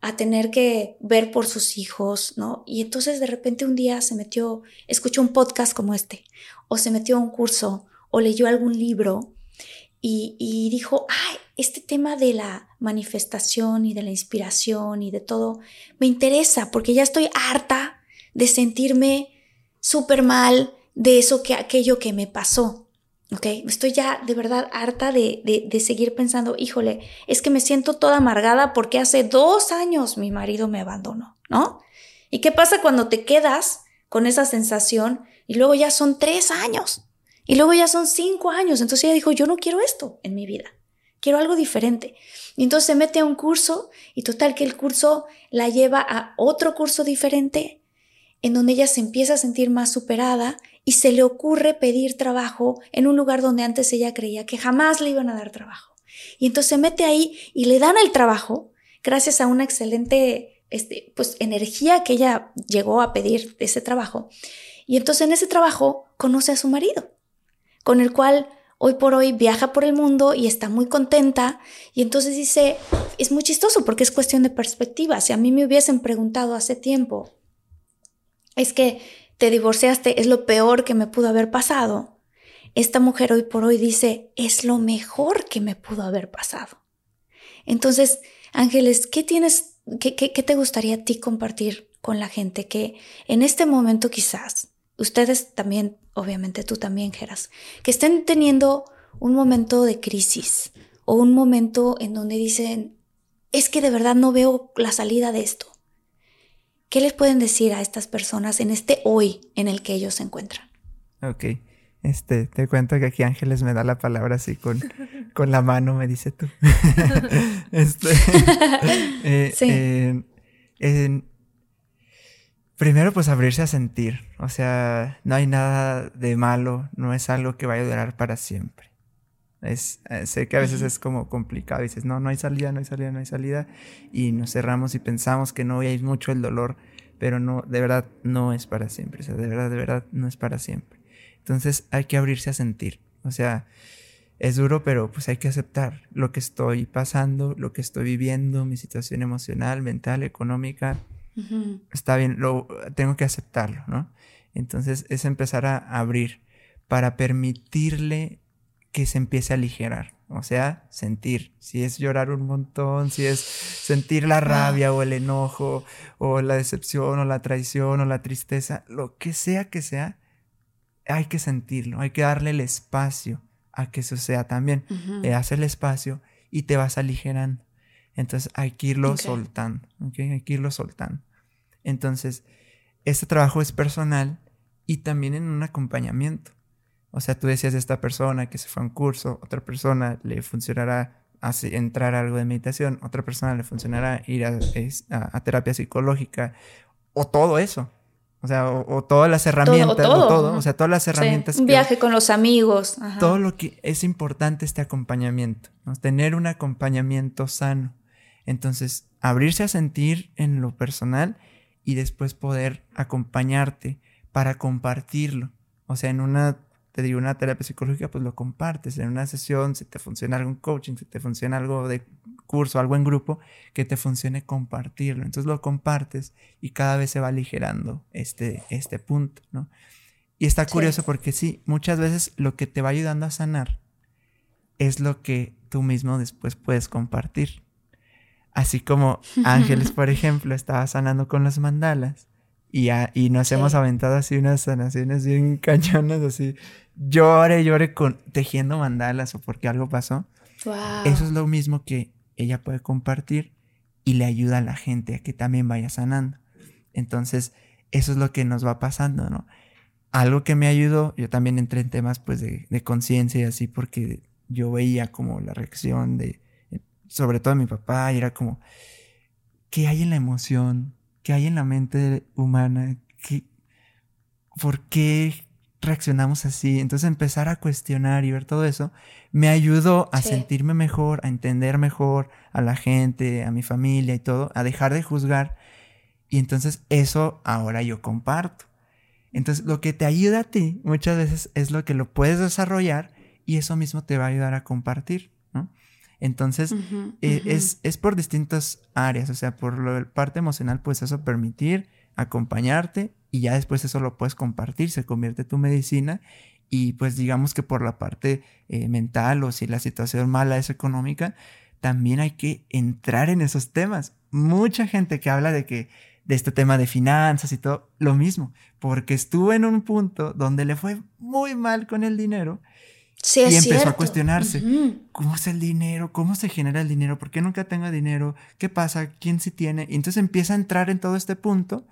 a tener que ver por sus hijos, ¿no? Y entonces de repente un día se metió, escuchó un podcast como este, o se metió a un curso, o leyó algún libro, y, y dijo, ay, este tema de la manifestación y de la inspiración y de todo, me interesa porque ya estoy harta de sentirme súper mal de eso que aquello que me pasó. ¿Ok? Estoy ya de verdad harta de, de, seguir pensando, híjole, es que me siento toda amargada porque hace dos años mi marido me abandonó, ¿no? ¿Y qué pasa cuando te quedas con esa sensación y luego ya son tres años y luego ya son cinco años? Entonces ella dijo, yo no quiero esto en mi vida, quiero algo diferente. Y entonces se mete a un curso y total que el curso la lleva a otro curso diferente en donde ella se empieza a sentir más superada y se le ocurre pedir trabajo en un lugar donde antes ella creía que jamás le iban a dar trabajo. Y entonces se mete ahí y le dan el trabajo gracias a una excelente este, pues, energía que ella llegó a pedir de ese trabajo. Y entonces en ese trabajo conoce a su marido, con el cual hoy por hoy viaja por el mundo y está muy contenta. Y entonces dice, es muy chistoso porque es cuestión de perspectiva. Si a mí me hubiesen preguntado hace tiempo, es que te divorciaste, es lo peor que me pudo haber pasado. Esta mujer hoy por hoy dice, es lo mejor que me pudo haber pasado. Entonces, Ángeles, ¿qué tienes, qué, qué, te gustaría a ti compartir con la gente que en este momento quizás, ustedes también, obviamente tú también, Geras, que estén teniendo un momento de crisis o un momento en donde dicen, es que de verdad no veo la salida de esto. ¿Qué les pueden decir a estas personas en este hoy en el que ellos se encuentran? Ok. Este, te cuento que aquí Ángeles me da la palabra así con, <laughs> con la mano, me dice tú. <laughs> <laughs> este, eh, sí. Primero, pues abrirse a sentir. O sea, no hay nada de malo, no es algo que vaya a durar para siempre. Es, eh, sé que a veces es como complicado, dices, no, no hay salida, no hay salida, no hay salida, y nos cerramos y pensamos que no hay mucho el dolor, pero no, de verdad no es para siempre, o sea, de verdad, de verdad no es para siempre. Entonces hay que abrirse a sentir, o sea, es duro, pero pues hay que aceptar lo que estoy pasando, lo que estoy viviendo, mi situación emocional, mental, económica, está bien, lo, tengo que aceptarlo, ¿no? Entonces es empezar a abrir para permitirle que se empiece a aligerar. O sea, sentir. Si es llorar un montón, si es sentir la rabia o el enojo o la decepción o la traición o la tristeza, lo que sea que sea, hay que sentirlo, hay que darle el espacio a que eso sea también. Le das el espacio y te vas aligerando. Entonces hay que irlo soltando, Hay que irlo soltando. Entonces, este trabajo es personal y también en un acompañamiento. O sea, tú decías de esta persona que se fue a un curso, otra persona le funcionará entrar a algo de meditación, otra persona le funcionará ir a, terapia psicológica, o todo eso. O sea, o, todas las herramientas, todo, o, todo, o sea, todas las herramientas. un viaje con los amigos. Todo lo que es importante este acompañamiento, tener un acompañamiento sano. Entonces, abrirse a sentir en lo personal y después poder acompañarte para compartirlo. O sea, en una te digo una terapia psicológica, pues lo compartes en una sesión, si te funciona algún coaching, si te funciona algo de curso, algo en grupo, que te funcione compartirlo. Entonces lo compartes y cada vez se va aligerando este, este punto, ¿no? Y está curioso porque sí, muchas veces lo que te va ayudando a sanar es lo que tú mismo después puedes compartir. Así como <laughs> Ángeles, por ejemplo, estaba sanando con los mandalas y, y nos hemos aventado así unas sanaciones bien <laughs> cañonas, así llore, llore con tejiendo mandalas o porque algo pasó. Eso es lo mismo que ella puede compartir y le ayuda a la gente a que también vaya sanando. Entonces, eso es lo que nos va pasando, ¿no? Algo que me ayudó, yo también entré en temas pues de, de conciencia y así porque yo veía como la reacción de, sobre todo de mi papá, y era como, ¿qué hay en la emoción? ¿Qué hay en la mente humana? ¿Qué, ¿Por qué reaccionamos así? Entonces empezar a cuestionar y ver todo eso me ayudó a sentirme mejor, a entender mejor a la gente, a mi familia y todo, a dejar de juzgar. Y entonces eso ahora yo comparto. Entonces lo que te ayuda a ti muchas veces es lo que lo puedes desarrollar y eso mismo te va a ayudar a compartir. Entonces, eh, es, es, por distintas áreas, o sea, por la parte emocional, pues eso permitir, acompañarte y ya después eso lo puedes compartir, se convierte tu medicina y pues digamos que por la parte eh, mental o si la situación mala es económica, también hay que entrar en esos temas. Mucha gente que habla de que de este tema de finanzas y todo, lo mismo, porque estuvo en un punto donde le fue muy mal con el dinero Sí, y es empezó cierto. a cuestionarse. ¿cómo es el dinero? ¿Cómo se genera el dinero? ¿Por qué nunca tengo dinero? ¿Qué pasa? ¿Quién sí tiene? Y entonces empieza a entrar en todo este punto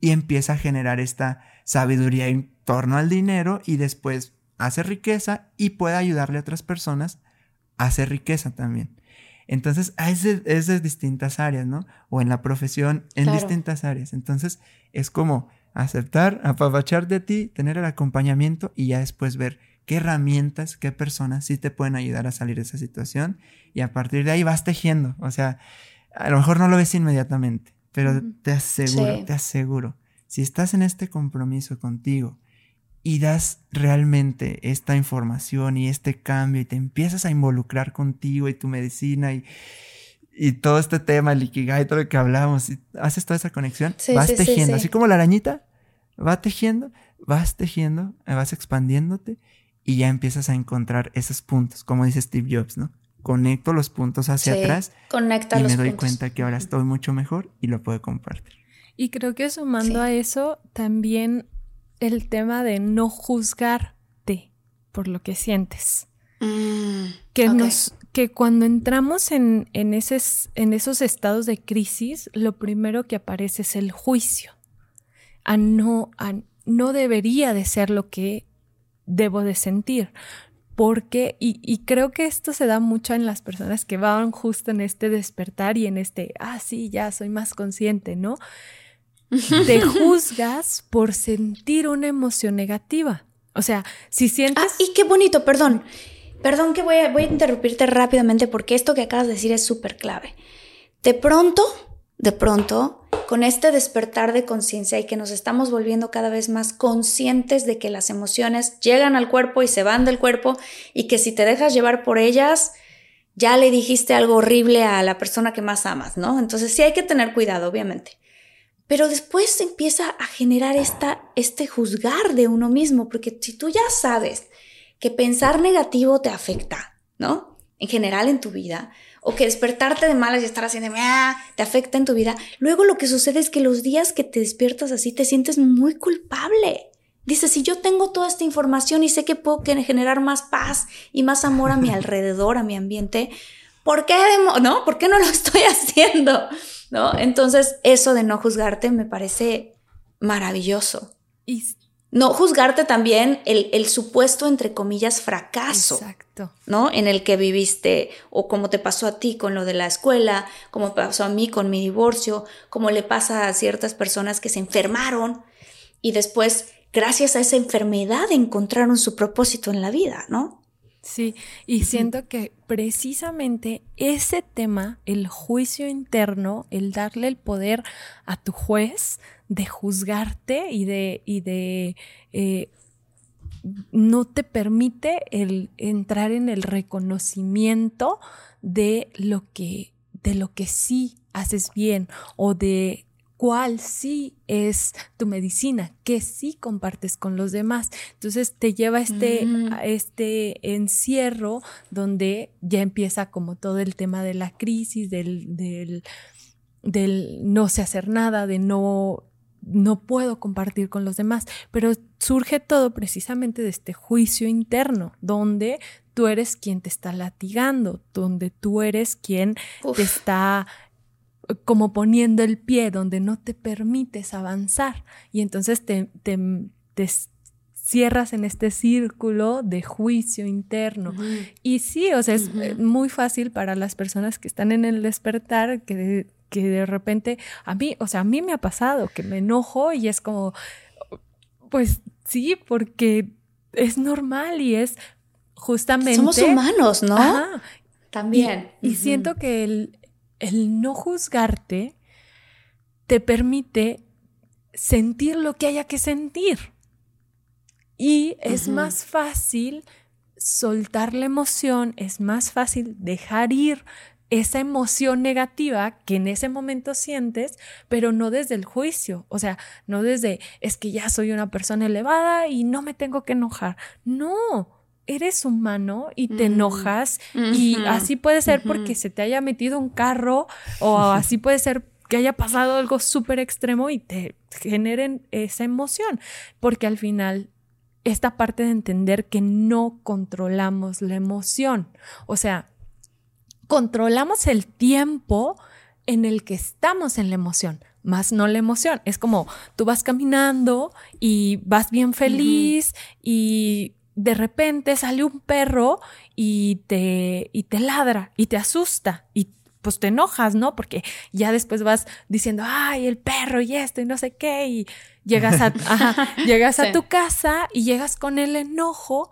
y empieza a generar esta sabiduría en torno al dinero y después hace riqueza y puede ayudarle a otras personas a hacer riqueza también. Entonces, ah, es de, es de distintas áreas, ¿no? O en la profesión, en Claro. distintas áreas. Entonces, es como aceptar, apapachar de ti, tener el acompañamiento y ya después ver qué herramientas, qué personas sí te pueden ayudar a salir de esa situación y a partir de ahí vas tejiendo. O sea, a lo mejor no lo ves inmediatamente, pero te aseguro, Sí. te aseguro, si estás en este compromiso contigo y das realmente esta información y este cambio y te empiezas a involucrar contigo y tu medicina y, y todo este tema, el Ikigai, todo lo que hablamos, y haces toda esa conexión, Sí, vas sí, tejiendo, sí. así como la arañita va tejiendo, vas tejiendo, vas expandiéndote y ya empiezas a encontrar esos puntos, como dice Steve Jobs, ¿no? Conecto los puntos hacia Sí, atrás Conecta y los me doy puntos. cuenta que ahora estoy mucho mejor y lo puedo compartir. Y creo que sumando Sí. a eso también el tema de no juzgarte por lo que sientes. Mm, Que, nos, que cuando entramos en, en, eses- en esos estados de crisis, lo primero que aparece es el juicio. A no, a no debería de ser lo que debo de sentir. Porque, y, y creo que esto se da mucho en las personas que van justo en este despertar y en este, ah, sí, ya soy más consciente, ¿no? <laughs> Te juzgas por sentir una emoción negativa. O sea, si sientes... Ah, y qué bonito, perdón. Perdón que voy a, voy a interrumpirte rápidamente porque esto que acabas de decir es súper clave. De pronto, de pronto, con este despertar de conciencia y que nos estamos volviendo cada vez más conscientes de que las emociones llegan al cuerpo y se van del cuerpo y que si te dejas llevar por ellas, ya le dijiste algo horrible a la persona que más amas, ¿no? Entonces sí hay que tener cuidado, obviamente. Pero después empieza a generar esta, este juzgar de uno mismo, porque si tú ya sabes que pensar negativo te afecta, ¿no? En general en tu vida, o que despertarte de malas y estar haciendo "Ah", te afecta en tu vida, luego lo que sucede es que los días que te despiertas así te sientes muy culpable. Dices, si yo tengo toda esta información y sé que puedo generar más paz y más amor a mi <laughs> alrededor, a mi ambiente, ¿por qué, no? ¿Por qué no lo <laughs> estoy haciendo? ¿No? Entonces, eso de no juzgarte me parece maravilloso. y- No juzgarte también el, el supuesto, entre comillas, fracaso, Exacto. ¿no? En el que viviste, o como te pasó a ti con lo de la escuela, como pasó a mí con mi divorcio, como le pasa a ciertas personas que se enfermaron y después, gracias a esa enfermedad, encontraron su propósito en la vida, ¿no? Sí, y siento que precisamente ese tema, el juicio interno, el darle el poder a tu juez de juzgarte y de, y de eh, no te permite el entrar en el reconocimiento de lo que, de lo que sí haces bien o de cuál sí es tu medicina, que sí compartes con los demás. Entonces te lleva a este, Mm. a este encierro donde ya empieza como todo el tema de la crisis, del, del, del no sé hacer nada, de no, no puedo compartir con los demás. Pero surge todo precisamente de este juicio interno, donde tú eres quien te está latigando, donde tú eres quien Uf. te está como poniendo el pie, donde no te permites avanzar. Y entonces te, te, te cierras en este círculo de juicio interno. Y sí, o sea, es eh, muy fácil para las personas que están en el despertar que que de repente, a mí, o sea, a mí me ha pasado que me enojo y es como, pues sí, porque es normal y es justamente... Somos humanos, ¿no? Ajá. También. Y, siento que el, el no juzgarte te permite sentir lo que haya que sentir. Y es más fácil soltar la emoción, es más fácil dejar ir esa emoción negativa que en ese momento sientes, pero no desde el juicio, o sea, no desde es que ya soy una persona elevada y no me tengo que enojar. No, eres humano y te Mm. enojas y así puede ser porque se te haya metido un carro o <laughs> así puede ser que haya pasado algo súper extremo y te generen esa emoción, porque al final esta parte de entender que no controlamos la emoción, o sea, controlamos el tiempo en el que estamos en la emoción, más no la emoción. Es como tú vas caminando y vas bien feliz y de repente sale un perro y te, y te ladra y te asusta y pues te enojas, ¿no? Porque ya después vas diciendo, ay, el perro y esto y no sé qué, y llegas a, <laughs> llegas a tu casa y llegas con el enojo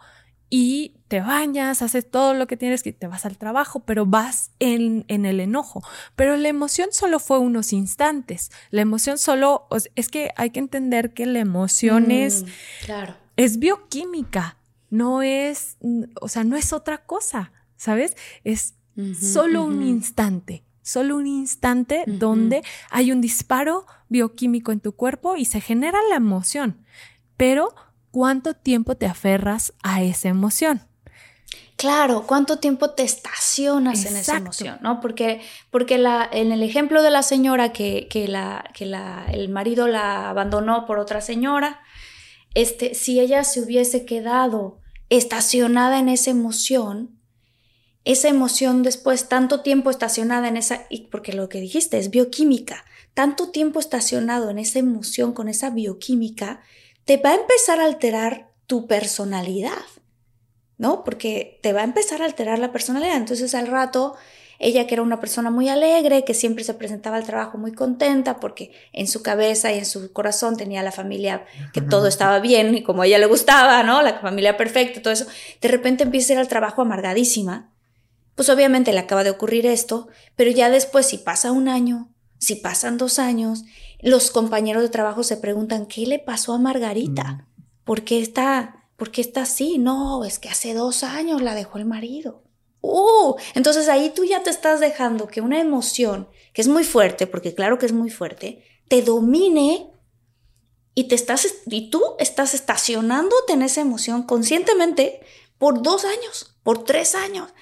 y te bañas, haces todo lo que tienes que te vas al trabajo, pero vas en, en, el enojo. Pero la emoción solo fue unos instantes. La emoción solo, es que hay que entender que la emoción mm, es, claro. es bioquímica, no es, o sea, no es otra cosa, ¿sabes? Es solo un instante, solo un instante donde hay un disparo bioquímico en tu cuerpo y se genera la emoción. Pero cuánto tiempo te aferras a esa emoción. Claro, cuánto tiempo te estacionas en esa emoción, ¿no? Porque, porque la, en el ejemplo de la señora que, que, la, que la, el marido la abandonó por otra señora, este, si ella se hubiese quedado estacionada en esa emoción, esa emoción después, tanto tiempo estacionada en esa, porque lo que dijiste es bioquímica, tanto tiempo estacionado en esa emoción con esa bioquímica, te va a empezar a alterar tu personalidad, ¿no? Porque te va a empezar a alterar la personalidad. Entonces al rato, ella que era una persona muy alegre, que siempre se presentaba al trabajo muy contenta, porque en su cabeza y en su corazón tenía la familia, que todo estaba bien y como a ella le gustaba, ¿no? La familia perfecta, todo eso, de repente empieza a ir al trabajo amargadísima. Pues obviamente le acaba de ocurrir esto, pero ya después, si pasa un año, si pasan dos años, los compañeros de trabajo se preguntan, ¿qué le pasó a Margarita? ¿Por qué está, por qué está así? No, es que hace dos años la dejó el marido. Uh, entonces ahí tú ya te estás dejando que una emoción, que es muy fuerte, porque claro que es muy fuerte, te domine y te estás, y tú estás estacionándote en esa emoción conscientemente por dos años, por tres años.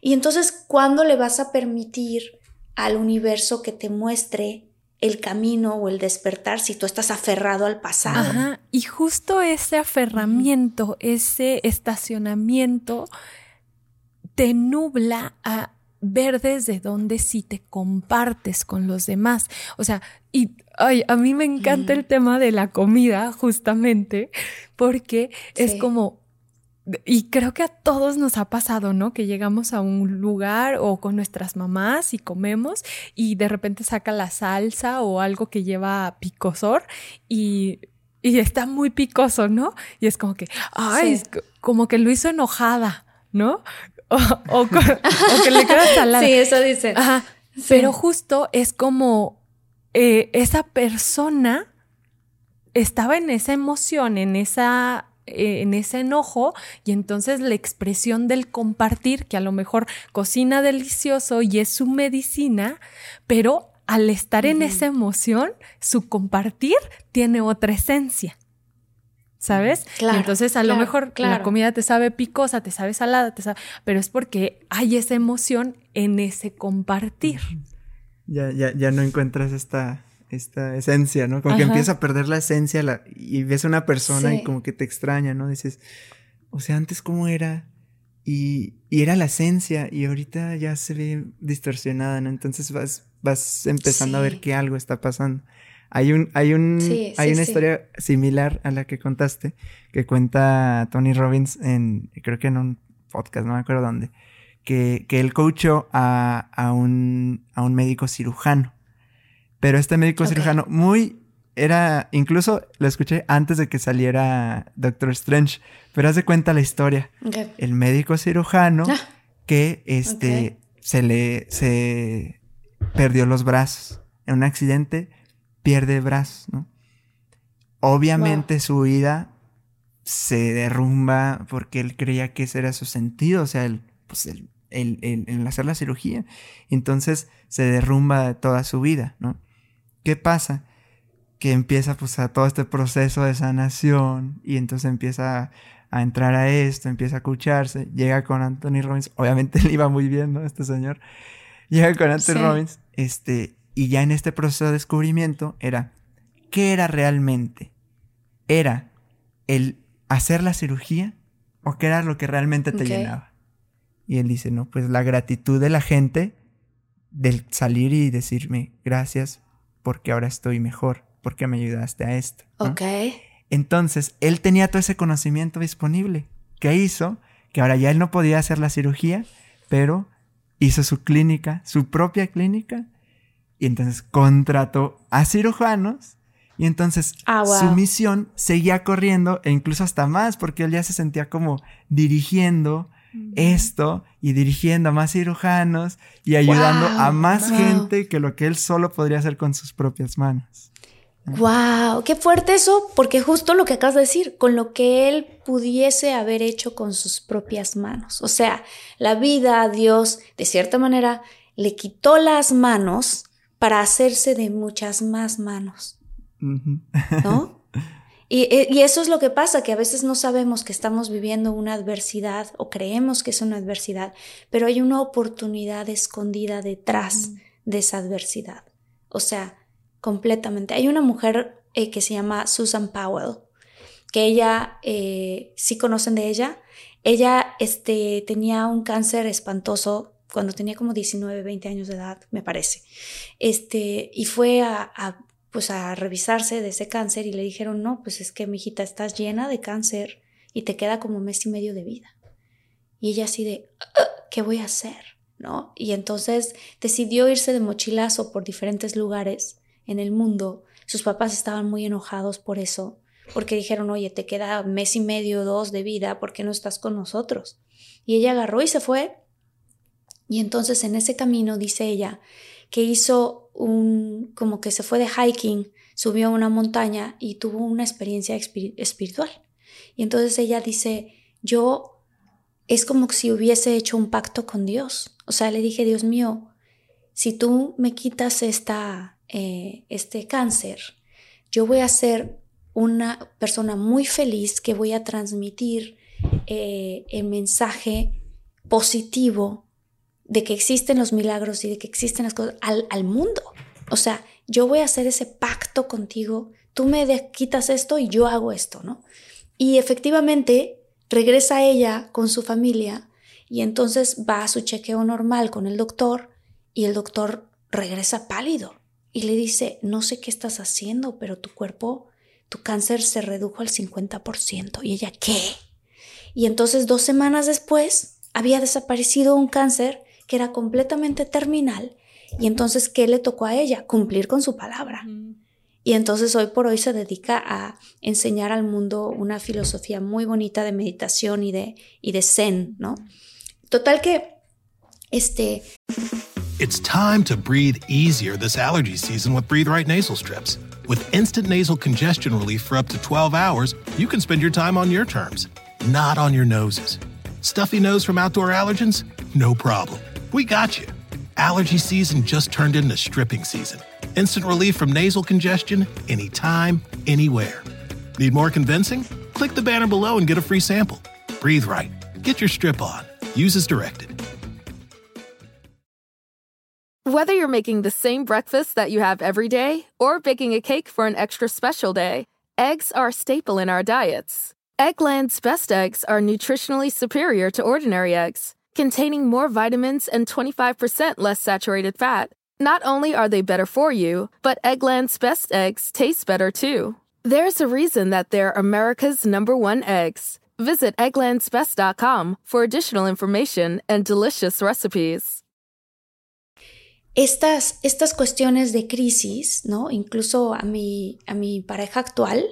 Y entonces, ¿cuándo le vas a permitir al universo que te muestre el camino o el despertar si tú estás aferrado al pasado. Ajá. Y justo ese aferramiento, ese estacionamiento, te nubla a ver desde dónde sí te compartes con los demás. O sea, y ay, a mí me encanta el tema de la comida, justamente, porque es como y creo que a todos nos ha pasado, ¿no? Que llegamos a un lugar o con nuestras mamás y comemos y de repente saca la salsa o algo que lleva picosor y, y está muy picoso, ¿no? Y es como que, ay, como que lo hizo enojada, ¿no? <laughs> O, que le queda salada. Sí, eso dice. Ajá. Pero justo es como eh, esa persona estaba en esa emoción, en esa en ese enojo y entonces la expresión del compartir, que a lo mejor cocina delicioso y es su medicina, pero al estar en esa emoción, su compartir tiene otra esencia. ¿Sabes? Claro, entonces a lo mejor la comida te sabe picosa, te sabe salada, te sabe, pero es porque hay esa emoción en ese compartir. Ya, ya, ya no encuentras esta esta esencia, ¿no? Como que empieza a perder la esencia la, y ves a una persona y como que te extraña, ¿no? Dices, o sea, antes cómo era y, y, era la esencia y ahorita ya se ve distorsionada, ¿no? Entonces vas, vas empezando a ver que algo está pasando. Hay un, hay un, hay una historia similar a la que contaste que cuenta Tony Robbins en, creo que en un podcast, no me acuerdo dónde, que, que él coachó a, a, un, a un médico cirujano pero este médico cirujano muy era, incluso lo escuché antes de que saliera Doctor Strange, pero haz de cuenta la historia. El médico cirujano ah. que este se le se perdió los brazos en un accidente, pierde brazos, ¿no? Obviamente su vida se derrumba porque él creía que ese era su sentido, o sea, el, pues el, el, el hacer la cirugía. Entonces se derrumba toda su vida, ¿no? ¿Qué pasa? Que empieza pues a todo este proceso de sanación y entonces empieza a, entrar a esto, empieza a escucharse, llega con Anthony Robbins, obviamente <laughs> le iba muy bien, ¿no? Este señor. Llega con Anthony Robbins, este, Y ya en este proceso de descubrimiento era, ¿qué era realmente? ¿Era el hacer la cirugía o qué era lo que realmente te llenaba? Y él dice, no, pues la gratitud de la gente del salir y decirme gracias porque ahora estoy mejor, porque me ayudaste a esto. Ok. Entonces, él tenía todo ese conocimiento disponible. ¿Qué hizo? Que ahora ya él no podía hacer la cirugía, pero hizo su clínica, su propia clínica, y entonces contrató a cirujanos, y entonces Ah, su misión seguía corriendo, e incluso hasta más, porque él ya se sentía como dirigiendo esto y dirigiendo a más cirujanos y ayudando a más wow. gente que lo que él solo podría hacer con sus propias manos. Wow, qué fuerte eso, porque justo lo que acabas de decir, con lo que él pudiese haber hecho con sus propias manos. O sea, la vida a Dios, de cierta manera, le quitó las manos para hacerse de muchas más manos. ¿no? <laughs> Y, eh, y eso es lo que pasa, que a veces no sabemos que estamos viviendo una adversidad o creemos que es una adversidad, pero hay una oportunidad escondida detrás de esa adversidad. O sea, completamente. Hay una mujer eh, que se llama Susan Powell, que ella, eh, sí conocen de ella. Ella este, tenía un cáncer espantoso cuando tenía como 19, 20 años de edad, me parece. Este, y fue a, a, pues a revisarse de ese cáncer y le dijeron, no, pues es que, mijita, estás llena de cáncer y te queda como mes y medio de vida. Y ella así de, "Ah, ¿qué voy a hacer? ¿No? Y entonces decidió irse de mochilazo por diferentes lugares en el mundo. Sus papás estaban muy enojados por eso, porque dijeron, oye, te queda mes y medio, dos de vida, ¿por qué no estás con nosotros? Y ella agarró y se fue. Y entonces en ese camino, dice ella, que hizo como que se fue de hiking, subió a una montaña y tuvo una experiencia espiri- espiritual. Y entonces ella dice, yo es como si hubiese hecho un pacto con Dios. O sea, le dije, Dios mío, si tú me quitas esta, eh, este cáncer, yo voy a ser una persona muy feliz que voy a transmitir eh, el mensaje positivo de que existen los milagros y de que existen las cosas al, mundo. O sea, yo voy a hacer ese pacto contigo, tú me quitas esto y yo hago esto, ¿no? Y efectivamente regresa ella con su familia y entonces va a su chequeo normal con el doctor y el doctor regresa pálido y le dice, no sé qué estás haciendo, pero tu cuerpo, tu cáncer se redujo al 50%. Y ella, ¿qué? Y entonces dos semanas después había desaparecido un cáncer que era completamente terminal. Y entonces, ¿qué le tocó a ella? Cumplir con su palabra. Y entonces hoy por hoy se dedica a enseñar al mundo una filosofía muy bonita de meditación y de, y de zen, ¿no? Total que, este, It's time to breathe easier this allergy season with Breathe Right nasal strips. With instant nasal congestion relief for up to 12 hours, you can spend your time on your terms, not on your noses. Stuffy nose from outdoor allergens? No problem. We got you. Allergy season just turned into stripping season. Instant relief from nasal congestion anytime, anywhere. Need more convincing? Click the banner below and get a free sample. Breathe Right. Get your strip on. Use as directed. Whether you're making the same breakfast that you have every day or baking a cake for an extra special day, eggs are a staple in our diets. Eggland's best eggs are nutritionally superior to ordinary eggs, containing more vitamins and 25% less saturated fat. Not only are they better for you, but Eggland's best eggs taste better too. There's a reason that they're America's number one eggs. Visit egglandsbest.com for additional information and delicious recipes. estas, estas cuestiones de crisis, ¿no? Incluso a mi, a mi pareja actual,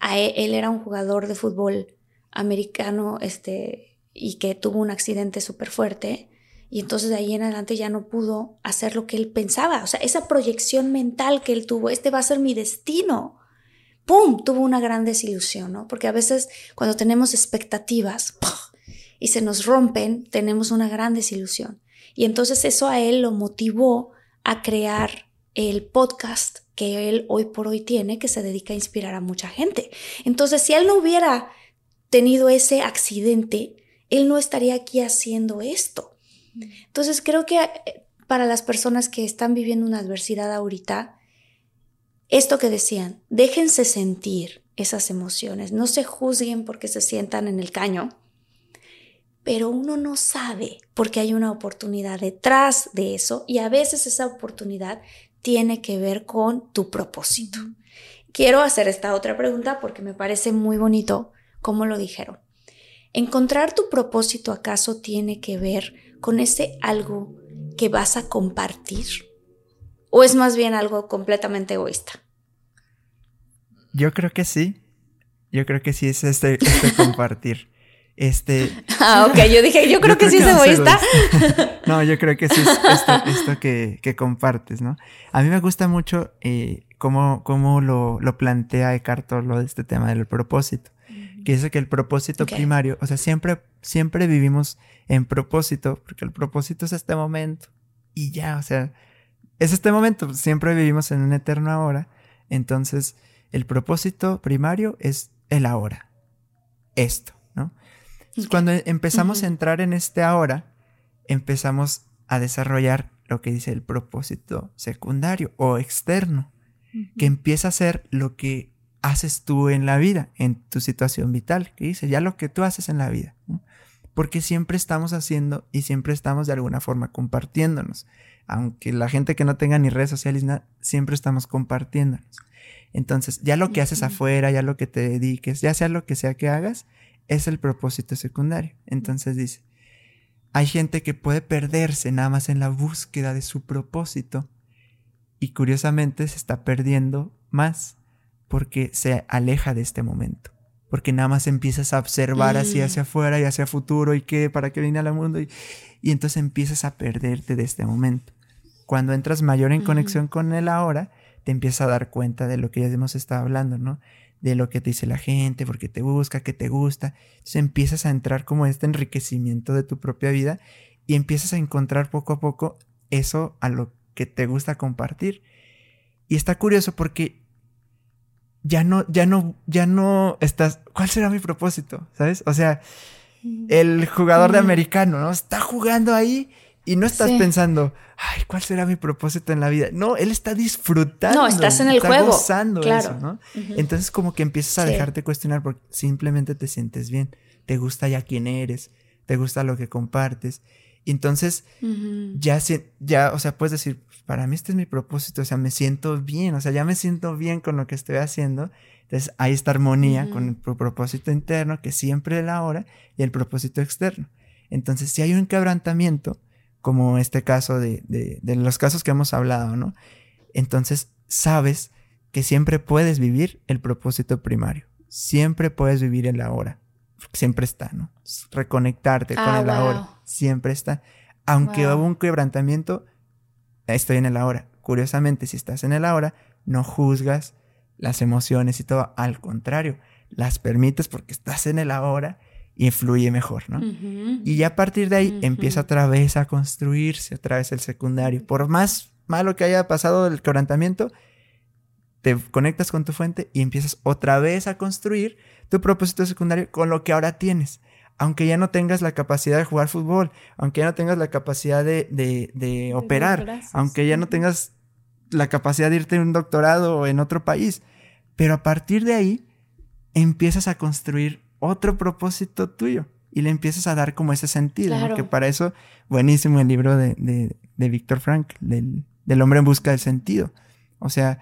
a él, él era un jugador de fútbol americano, este, y que tuvo un accidente súper fuerte, y entonces de ahí en adelante ya no pudo hacer lo que él pensaba, o sea, esa proyección mental que él tuvo, este va a ser mi destino, ¡pum! Tuvo una gran desilusión, ¿no? Porque a veces cuando tenemos expectativas y se nos rompen, tenemos una gran desilusión. Y entonces eso a él lo motivó a crear el podcast que él hoy por hoy tiene, que se dedica a inspirar a mucha gente. Entonces, si él no hubiera tenido ese accidente, él no estaría aquí haciendo esto. Entonces, creo que eh, para las personas que están viviendo una adversidad ahorita, esto que decían, déjense sentir esas emociones, no se juzguen porque se sientan en el caño, pero uno no sabe porque hay una oportunidad detrás de eso y a veces esa oportunidad tiene que ver con tu propósito. Quiero hacer esta otra pregunta porque me parece muy bonito cómo lo dijeron. ¿Encontrar tu propósito acaso tiene que ver con ese algo que vas a compartir? ¿O es más bien algo completamente egoísta? Yo creo que sí. Yo creo que sí es este, este <laughs> compartir. Este. Ah, ok, yo dije, yo <laughs> creo que sí es egoísta. no, yo creo que sí es <laughs> esto, que, que, compartes, ¿no? A mí me gusta mucho eh, cómo, cómo lo, lo, plantea Eckhart Tolle de este tema del propósito. Que dice que el propósito primario, o sea, siempre, siempre vivimos en propósito, porque el propósito es este momento. Y ya, o sea, es este momento, siempre vivimos en un eterno ahora. Entonces, el propósito primario es el ahora. Esto, ¿no? Cuando empezamos a entrar en este ahora, empezamos a desarrollar lo que dice el propósito secundario o externo, que empieza a ser lo que haces tú en la vida, en tu situación vital, que dice ya lo que tú haces en la vida. Porque siempre estamos haciendo y siempre estamos de alguna forma compartiéndonos. Aunque la gente que no tenga ni redes sociales, siempre estamos compartiéndonos. Entonces, ya lo que haces afuera, ya lo que te dediques, ya sea lo que sea que hagas, es el propósito secundario. Entonces dice, hay gente que puede perderse nada más en la búsqueda de su propósito y curiosamente se está perdiendo más porque se aleja de este momento. Porque nada más empiezas a observar así hacia mm. afuera y hacia futuro y qué, para qué viene al mundo y, y, entonces empiezas a perderte de este momento. Cuando entras mayor en conexión con el ahora, te empiezas a dar cuenta de lo que ya hemos estado hablando, ¿no? de lo que te dice la gente, porque te busca, que te gusta. Entonces empiezas a entrar como este enriquecimiento de tu propia vida y empiezas a encontrar poco a poco eso a lo que te gusta compartir. Y está curioso porque ya no, ya no, ya no estás. ¿Cuál será mi propósito? ¿Sabes? O sea, el jugador de americano, ¿no? Está jugando ahí y no estás pensando, ay, ¿cuál será mi propósito en la vida? No, él está disfrutando. No, estás en el está juego. gozando eso, ¿no? Entonces como que empiezas a dejarte cuestionar porque simplemente te sientes bien, te gusta ya quién eres, te gusta lo que compartes. Y entonces ya, ya, o sea, puedes decir, para mí este es mi propósito, o sea, me siento bien, o sea, ya me siento bien con lo que estoy haciendo. Entonces hay esta armonía con el propósito interno, que siempre es la hora, y el propósito externo. Entonces, si hay un quebrantamiento, como este caso de, de, los casos que hemos hablado, ¿no? Entonces sabes que siempre puedes vivir el propósito primario, siempre puedes vivir el ahora, siempre está, ¿no? Reconectarte con ah, el ahora, siempre está. Aunque hubo un quebrantamiento, estoy en el ahora. Curiosamente, si estás en el ahora, no juzgas las emociones y todo, al contrario, las permites porque estás en el ahora y fluye mejor, ¿no? Y ya a partir de ahí empieza otra vez a construirse otra vez el secundario. Por más malo que haya pasado el quebrantamiento, te conectas con tu fuente y empiezas otra vez a construir tu propósito secundario con lo que ahora tienes. Aunque ya no tengas la capacidad de jugar fútbol, aunque ya no tengas la capacidad de, de, operar, aunque ya no tengas la capacidad de irte a un doctorado en otro país. Pero a partir de ahí, empiezas a construir otro propósito tuyo y le empiezas a dar como ese sentido, que para eso, buenísimo el libro de, de, Víctor Frank, del, del, hombre en busca del sentido. O sea,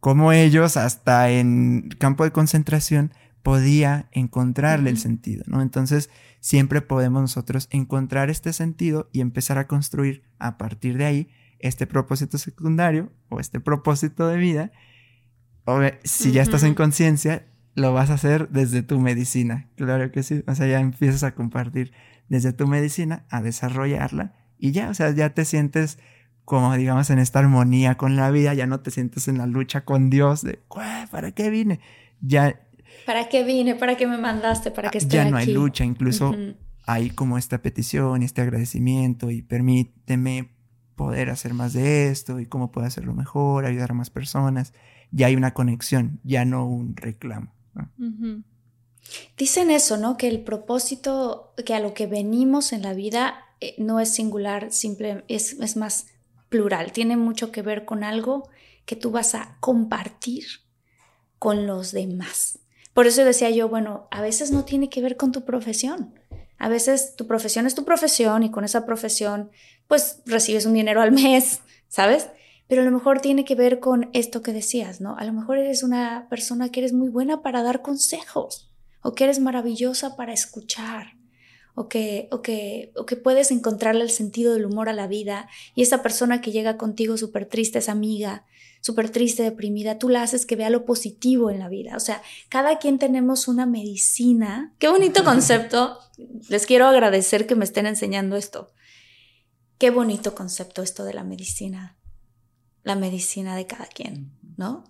como ellos hasta en campo de concentración podía encontrarle el sentido, ¿no? Entonces, siempre podemos nosotros encontrar este sentido y empezar a construir a partir de ahí este propósito secundario o este propósito de vida. O si ya estás en conciencia, lo vas a hacer desde tu medicina. Claro que sí. O sea, ya empiezas a compartir desde tu medicina, a desarrollarla y ya, o sea, ya te sientes como digamos en esta armonía con la vida, ya no te sientes en la lucha con Dios de, ¿para qué vine? Ya... ¿Para qué vine? ¿Para qué me mandaste? ¿Para qué estoy Ya no hay lucha, incluso hay como esta petición y este agradecimiento y permíteme poder hacer más de esto y cómo puedo hacerlo mejor, ayudar a más personas. Ya hay una conexión, ya no un reclamo. Dicen eso, ¿no? Que el propósito, que a lo que venimos en la vida eh, no es singular, simple, es, es más plural, tiene mucho que ver con algo que tú vas a compartir con los demás. Por eso decía yo, bueno, a veces no tiene que ver con tu profesión. A veces tu profesión es tu profesión y con esa profesión pues recibes un dinero al mes, ¿sabes? Pero a lo mejor tiene que ver con esto que decías, ¿no? A lo mejor eres una persona que eres muy buena para dar consejos o que eres maravillosa para escuchar o que, o que, o que puedes encontrarle el sentido del humor a la vida y esa persona que llega contigo súper triste, es amiga, súper triste, deprimida, tú la haces que vea lo positivo en la vida. O sea, cada quien tenemos una medicina. Qué bonito concepto. Les quiero agradecer que me estén enseñando esto. Qué bonito concepto esto de la medicina. La medicina de cada quien, ¿no?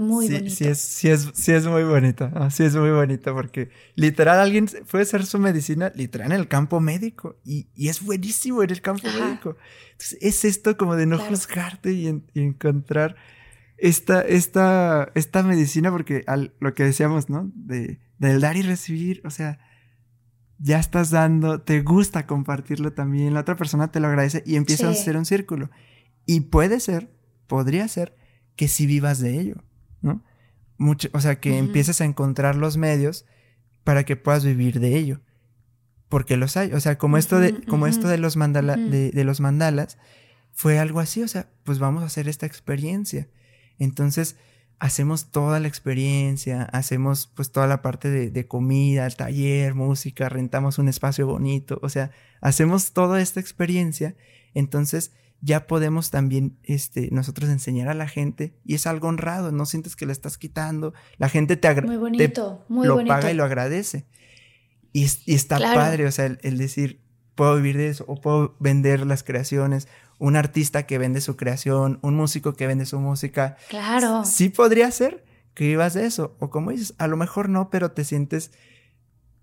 Muy sí, bonito. Sí es, sí, es, sí es muy bonito, sí es muy bonito porque literal alguien puede ser su medicina literal en el campo médico y, y es buenísimo en el campo Ajá. médico. Entonces, es esto como de no Claro. juzgarte y, en- y encontrar esta, esta, esta medicina porque al, lo que decíamos, ¿no? De, del dar y recibir, o sea, ya estás dando, te gusta compartirlo también, la otra persona te lo agradece y empieza a ser un círculo. Y puede ser, podría ser, que sí vivas de ello. Mucho, o sea, que empieces a encontrar los medios para que puedas vivir de ello. Porque los hay. O sea, como esto de, como esto de los mandala, de, de los mandalas, fue algo así. O sea, pues vamos a hacer esta experiencia. Entonces, hacemos toda la experiencia, hacemos pues toda la parte de, de comida, el taller, música, rentamos un espacio bonito. O sea, hacemos toda esta experiencia. Entonces, ya podemos también este, nosotros enseñar a la gente y es algo honrado, no sientes que le estás quitando, la gente te, agra- Muy te bonito, muy lo bonito. paga y lo agradece. Y, es- y está Claro. padre, o sea, el, el decir, puedo vivir de eso, o puedo vender las creaciones, un artista que vende su creación, un músico que vende su música. Claro. Sí podría ser que vivas de eso, o como dices, a lo mejor no, pero te sientes,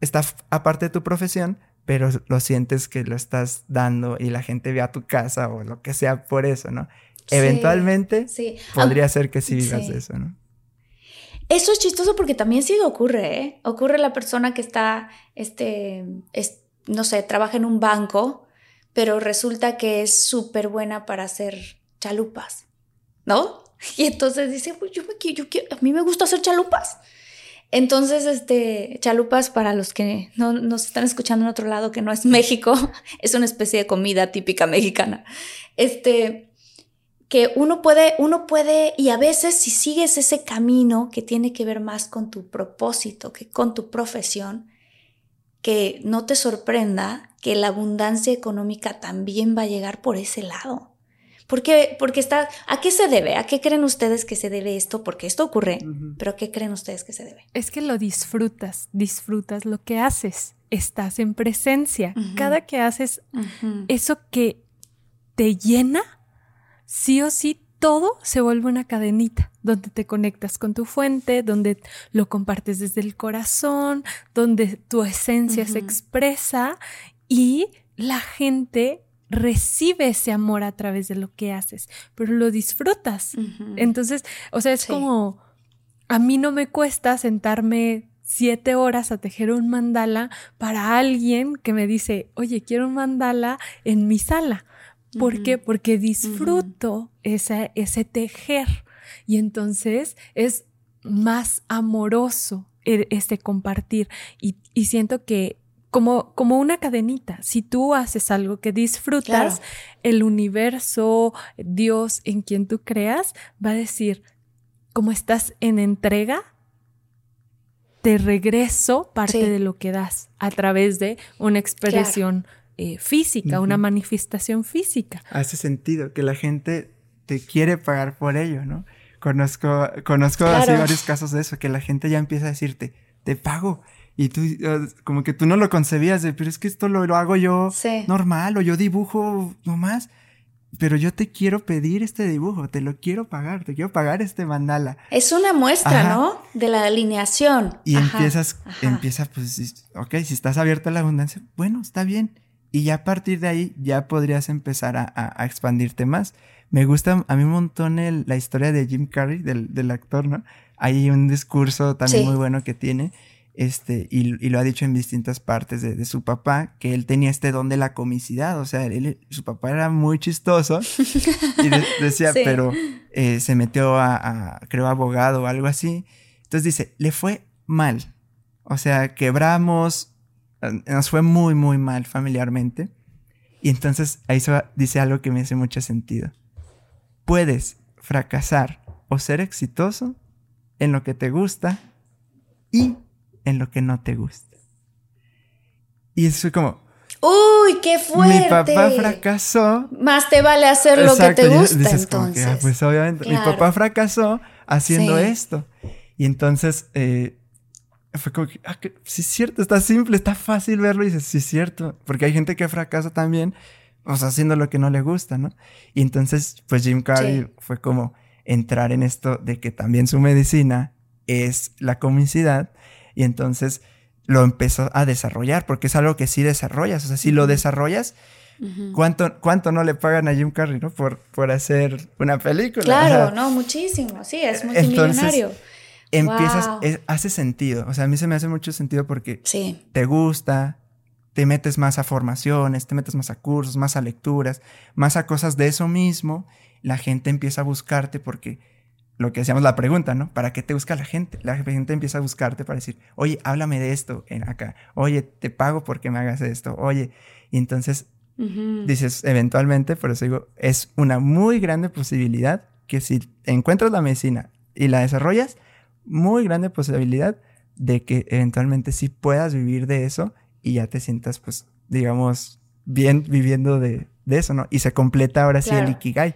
está aparte de tu profesión, pero lo sientes que lo estás dando y la gente ve a tu casa o lo que sea por eso, ¿no? Sí, Eventualmente Sí. podría ser que sí vivas sí. eso, ¿no? Eso es chistoso porque también sí ocurre, ¿eh? Ocurre la persona que está, este, es- no sé, trabaja en un banco, pero resulta que es súper buena para hacer chalupas, ¿no? <laughs> Y entonces dice, pues yo, me, yo quiero, a mí me gusta hacer chalupas. Entonces, este, chalupas para los que no nos están escuchando en otro lado que no es México, <laughs> es una especie de comida típica mexicana. Este, que uno puede, uno puede, y a veces si sigues ese camino que tiene que ver más con tu propósito que con tu profesión, que no te sorprenda que la abundancia económica también va a llegar por ese lado. ¿Por qué? Porque está, ¿a qué se debe? ¿A qué creen ustedes que se debe esto? Porque esto ocurre, pero ¿a qué creen ustedes que se debe? Es que lo disfrutas, disfrutas lo que haces, estás en presencia. Cada que haces eso que te llena, sí o sí, todo se vuelve una cadenita, donde te conectas con tu fuente, donde lo compartes desde el corazón, donde tu esencia se expresa y la gente recibe ese amor a través de lo que haces, pero lo disfrutas. Entonces, o sea, es Sí. como, a mí no me cuesta sentarme siete horas a tejer un mandala para alguien que me dice, oye, quiero un mandala en mi sala. ¿Por qué? Porque disfruto ese, ese tejer y entonces es más amoroso e- ese compartir y, y siento que como, como una cadenita, si tú haces algo que disfrutas, Claro. el universo, Dios en quien tú creas, va a decir, como estás en entrega, te regreso parte Sí. de lo que das a través de una expresión eh, física, una manifestación física. hace sentido que la gente te quiere pagar por ello, ¿no? Conozco, conozco Claro. así varios casos de eso, que la gente ya empieza a decirte, te pago. Y tú, eh, como que tú no lo concebías de, pero es que esto lo, lo hago yo Sí. normal o yo dibujo nomás. Pero yo te quiero pedir este dibujo, te lo quiero pagar, te quiero pagar este mandala. Es una muestra, Ajá. ¿no? De la alineación. Y Ajá, empiezas, ajá. empieza, pues, ok, si estás abierto a la abundancia, bueno, está bien. Y ya a partir de ahí ya podrías empezar a, a- a expandirte más. Me gusta a mí un montón el- la historia de Jim Carrey, del, del actor, ¿no? Hay un discurso también Sí. muy bueno que tiene, este, y, lo ha dicho en distintas partes de, su papá, que él tenía este don de la comicidad, o sea, él, su papá era muy chistoso <laughs> y decía, pero eh, se metió a, creo, abogado o algo así. Entonces dice, le fue mal, o sea, quebramos, nos fue muy, muy mal familiarmente. Y entonces ahí dice algo que me hace mucho sentido. Puedes fracasar o ser exitoso en lo que te gusta y en lo que no te gusta. Y eso como... ¡Uy, qué fuerte! Mi papá fracasó. Más te vale hacer lo que te gusta, entonces. Ah, pues obviamente, mi papá fracasó haciendo esto. Y entonces eh, fue como que, ah, sí es cierto, está simple, está fácil verlo. Y dices, sí es cierto. Porque hay gente que fracasa también, o sea, haciendo lo que no le gusta, ¿no? Y entonces, pues Jim Carrey fue como entrar en esto de que también su medicina es la comicidad y entonces lo empezó a desarrollar, porque es algo que sí desarrollas. O sea, si lo desarrollas, ¿cuánto, ¿cuánto no le pagan a Jim Carrey, ¿no? Por, por hacer una película. Claro, no, muchísimo. Sí, es multimillonario. empiezas, hace sentido. O sea, a mí se me hace mucho sentido porque te gusta, te metes más a formaciones, te metes más a cursos, más a lecturas, más a cosas de eso mismo. La gente empieza a buscarte porque lo que decíamos la pregunta, ¿no? ¿Para qué te busca la gente? La gente empieza a buscarte para decir, oye, háblame de esto en acá, oye, te pago porque me hagas esto, oye, y entonces dices, eventualmente, por eso digo, es una muy grande posibilidad que si encuentras la medicina y la desarrollas, muy grande posibilidad de que eventualmente sí puedas vivir de eso y ya te sientas, pues, digamos, bien viviendo de, eso, ¿no? Y se completa ahora sí el Ikigai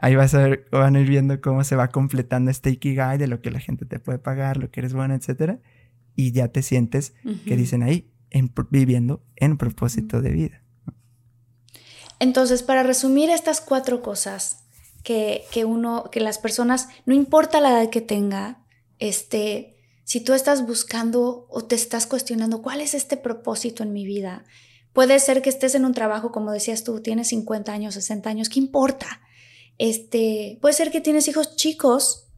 ahí vas a ver, van a ir viendo cómo se va completando este Ikigai de lo que la gente te puede pagar, lo que eres bueno, etcétera. Y ya te sientes que dicen ahí, viviendo en propósito de vida. Entonces, para resumir estas cuatro cosas que, que, uno, que las personas, no importa la edad que tenga, este, si tú estás buscando o te estás cuestionando cuál es este propósito en mi vida, puede ser que estés en un trabajo, como decías tú, tienes 50 años, 60 años, ¿qué importa? Este, puede ser que tienes hijos chicos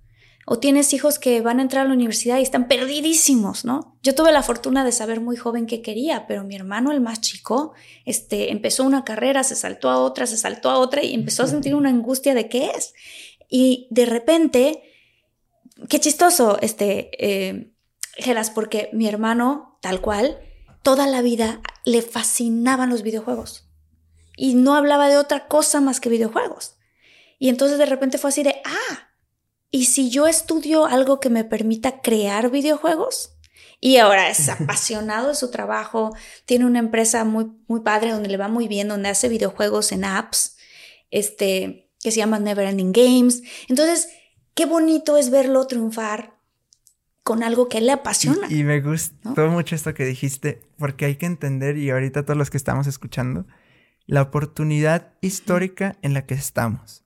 o tienes hijos que van a entrar a la universidad y están perdidísimos, ¿no? Yo tuve la fortuna de saber muy joven qué quería, pero mi hermano, el más chico, este, empezó una carrera, se saltó a otra, se saltó a otra y empezó a sentir una angustia de qué es. Y de repente, qué chistoso, este, eh, Geras, porque mi hermano, tal cual, toda la vida le fascinaban los videojuegos y no hablaba de otra cosa más que videojuegos. Y entonces de repente fue así de, ah, ¿y si yo estudio algo que me permita crear videojuegos? Y ahora es <laughs> apasionado de su trabajo, tiene una empresa muy, muy padre donde le va muy bien, donde hace videojuegos en apps, este, que se llama Never Ending Games. Entonces, qué bonito es verlo triunfar con algo que le apasiona. Y, me gustó mucho esto que dijiste, porque hay que entender, y ahorita todos los que estamos escuchando, la oportunidad histórica en la que estamos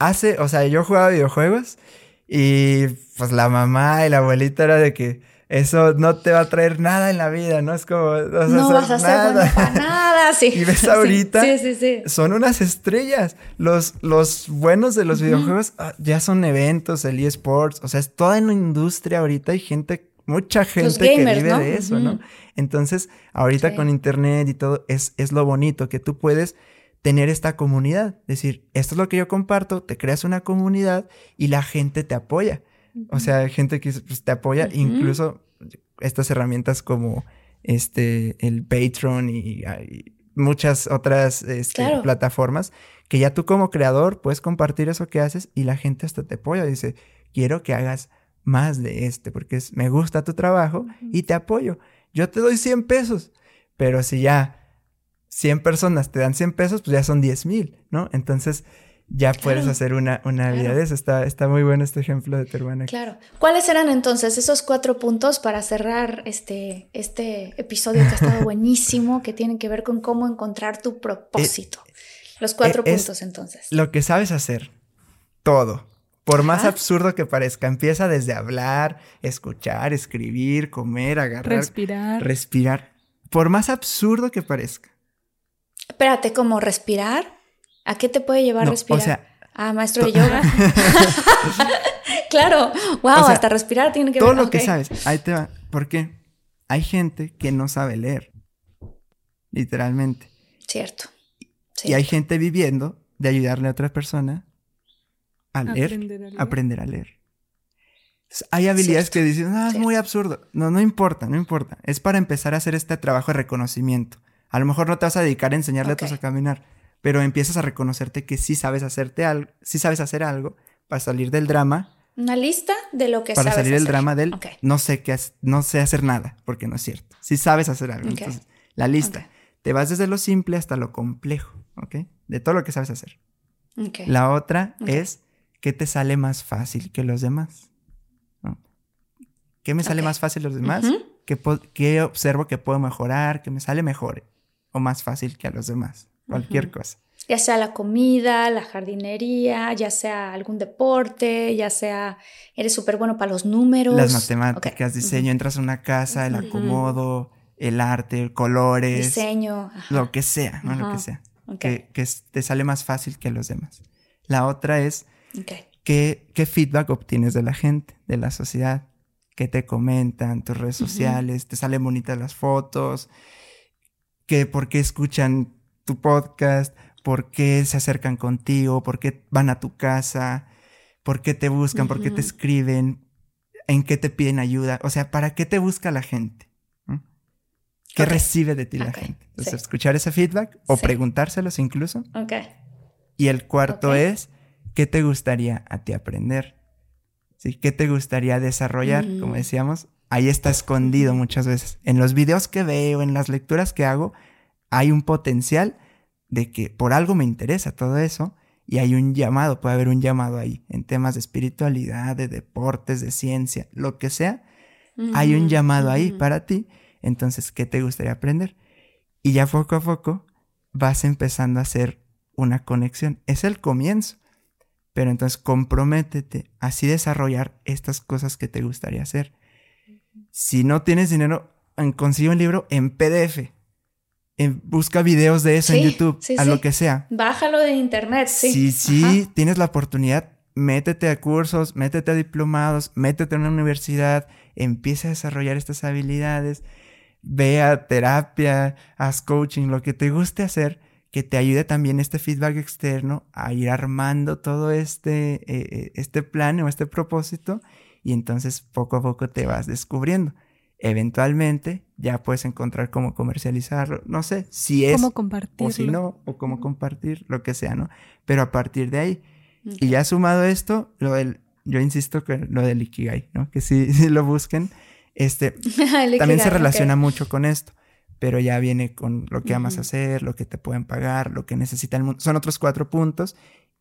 hace, o sea, yo jugaba videojuegos y pues la mamá y la abuelita era de que eso no te va a traer nada en la vida, ¿no? Es como, no, vas a hacer nada. nada, sí. <laughs> Y ves ahorita, sí, sí, sí, son unas estrellas. Los, los buenos de los videojuegos ah, ya son eventos, el eSports, o sea, es toda una industria ahorita, hay gente, mucha gente que vive de eso, ¿no? Entonces, ahorita con internet y todo, es, es lo bonito, que tú puedes tener esta comunidad. Decir, esto es lo que yo comparto, te creas una comunidad y la gente te apoya. O sea, gente que pues, te apoya, incluso estas herramientas como este, el Patreon y, muchas otras este, plataformas, que ya tú como creador puedes compartir eso que haces y la gente hasta te apoya. Dice, quiero que hagas más de este, porque es, me gusta tu trabajo y te apoyo. Yo te doy 100 pesos, pero si ya 100 personas te dan 100 pesos, pues ya son 10 mil, ¿no? Entonces ya puedes hacer una, una vida de eso. Está, está muy bueno este ejemplo de tu hermana. Claro. ¿Cuáles eran entonces esos cuatro puntos para cerrar este, este episodio que ha estado <laughs> buenísimo, que tienen que ver con cómo encontrar tu propósito? Eh, Los cuatro eh, puntos entonces. Lo que sabes hacer. Todo. Por más absurdo que parezca, empieza desde hablar, escuchar, escribir, comer, agarrar. Respirar. Respirar. Por más absurdo que parezca. Espérate, ¿cómo respirar? ¿A qué te puede llevar respirar? O sea, ah, maestro de yoga. <laughs> <laughs> claro, wow, hasta respirar tiene que ver. Todo lo que sabes, ahí te va. ¿Por qué? hay gente que no sabe leer, literalmente. Cierto. Y hay gente viviendo de ayudarle a otra persona a leer, Aprender a leer. aprender a leer. Entonces, hay habilidades que dicen, no, es muy absurdo. No, no importa, no importa. Es para empezar a hacer este trabajo de reconocimiento. A lo mejor no te vas a dedicar a enseñarle a otros a caminar, pero empiezas a reconocerte que sí sabes hacerte algo, sí sabes hacer algo para salir del drama, Una lista de lo que para sabes salir del hacer. drama del no sé qué, no sé hacer nada, porque no es cierto. Sí sabes hacer algo. Entonces, la lista. Te vas desde lo simple hasta lo complejo, ¿ok? De todo lo que sabes hacer. La otra es qué te sale más fácil que los demás. ¿no? ¿Qué me sale más fácil que los demás? Ujú. ¿Qué, qué observo que puedo mejorar? ¿Qué me sale mejor o más fácil que a los demás? Cualquier cosa. Ya sea la comida, la jardinería, ya sea algún deporte, ya sea eres súper bueno para los números. Las matemáticas, diseño, entras a una casa, el acomodo, el arte, colores, Diseño. ajá. lo que sea, ¿no? Lo que sea. Ok. Que, te sale más fácil que a los demás. La otra es Ok. ¿Qué, qué feedback obtienes de la gente, de la sociedad? ¿Qué te comentan tus redes sociales? ¿Te salen bonitas las fotos? ¿Qué, ¿Por qué escuchan tu podcast? ¿Por qué se acercan contigo? ¿Por qué van a tu casa? ¿Por qué te buscan? ¿Por qué te escriben? ¿En qué te piden ayuda? O sea, ¿para qué te busca la gente? ¿Qué recibe de ti la gente? Entonces, sí. escuchar ese feedback o Sí. preguntárselos incluso. Ok. Y el cuarto es, ¿qué te gustaría a ti aprender? ¿Sí? ¿Qué te gustaría desarrollar? Como Mm. decíamos, ahí está escondido muchas veces. En los videos que veo, en las lecturas que hago, hay un potencial de que por algo me interesa todo eso y hay un llamado, puede haber un llamado ahí en temas de espiritualidad, de deportes, de ciencia, lo que sea. Hay un llamado ahí para ti. Entonces, ¿qué te gustaría aprender? Y ya poco a poco vas empezando a hacer una conexión. Es el comienzo. Pero entonces comprométete a así desarrollar estas cosas que te gustaría hacer. Si no tienes dinero, consigue un libro en PDF. En- busca videos de eso en YouTube, sí, a sí. lo que sea. Bájalo de internet, sí. Si sí Ajá. tienes la oportunidad, métete a cursos, métete a diplomados, métete a una universidad, empieza a desarrollar estas habilidades, ve a terapia, haz coaching, lo que te guste hacer, que te ayude también este feedback externo a ir armando todo este, eh, eh, este plan o este propósito y entonces poco a poco te vas descubriendo. Eventualmente ya puedes encontrar cómo comercializarlo, no sé, si es ¿Cómo compartirlo? o si no, o cómo compartir, lo que sea, ¿no? Pero a partir de ahí, y ya sumado esto, lo del, yo insisto que lo del Ikigai, ¿no? Que si, <laughs> si lo busquen, este, <laughs> también se relaciona mucho con esto, pero ya viene con lo que amas hacer, lo que te pueden pagar, lo que necesita el mundo. Son otros cuatro puntos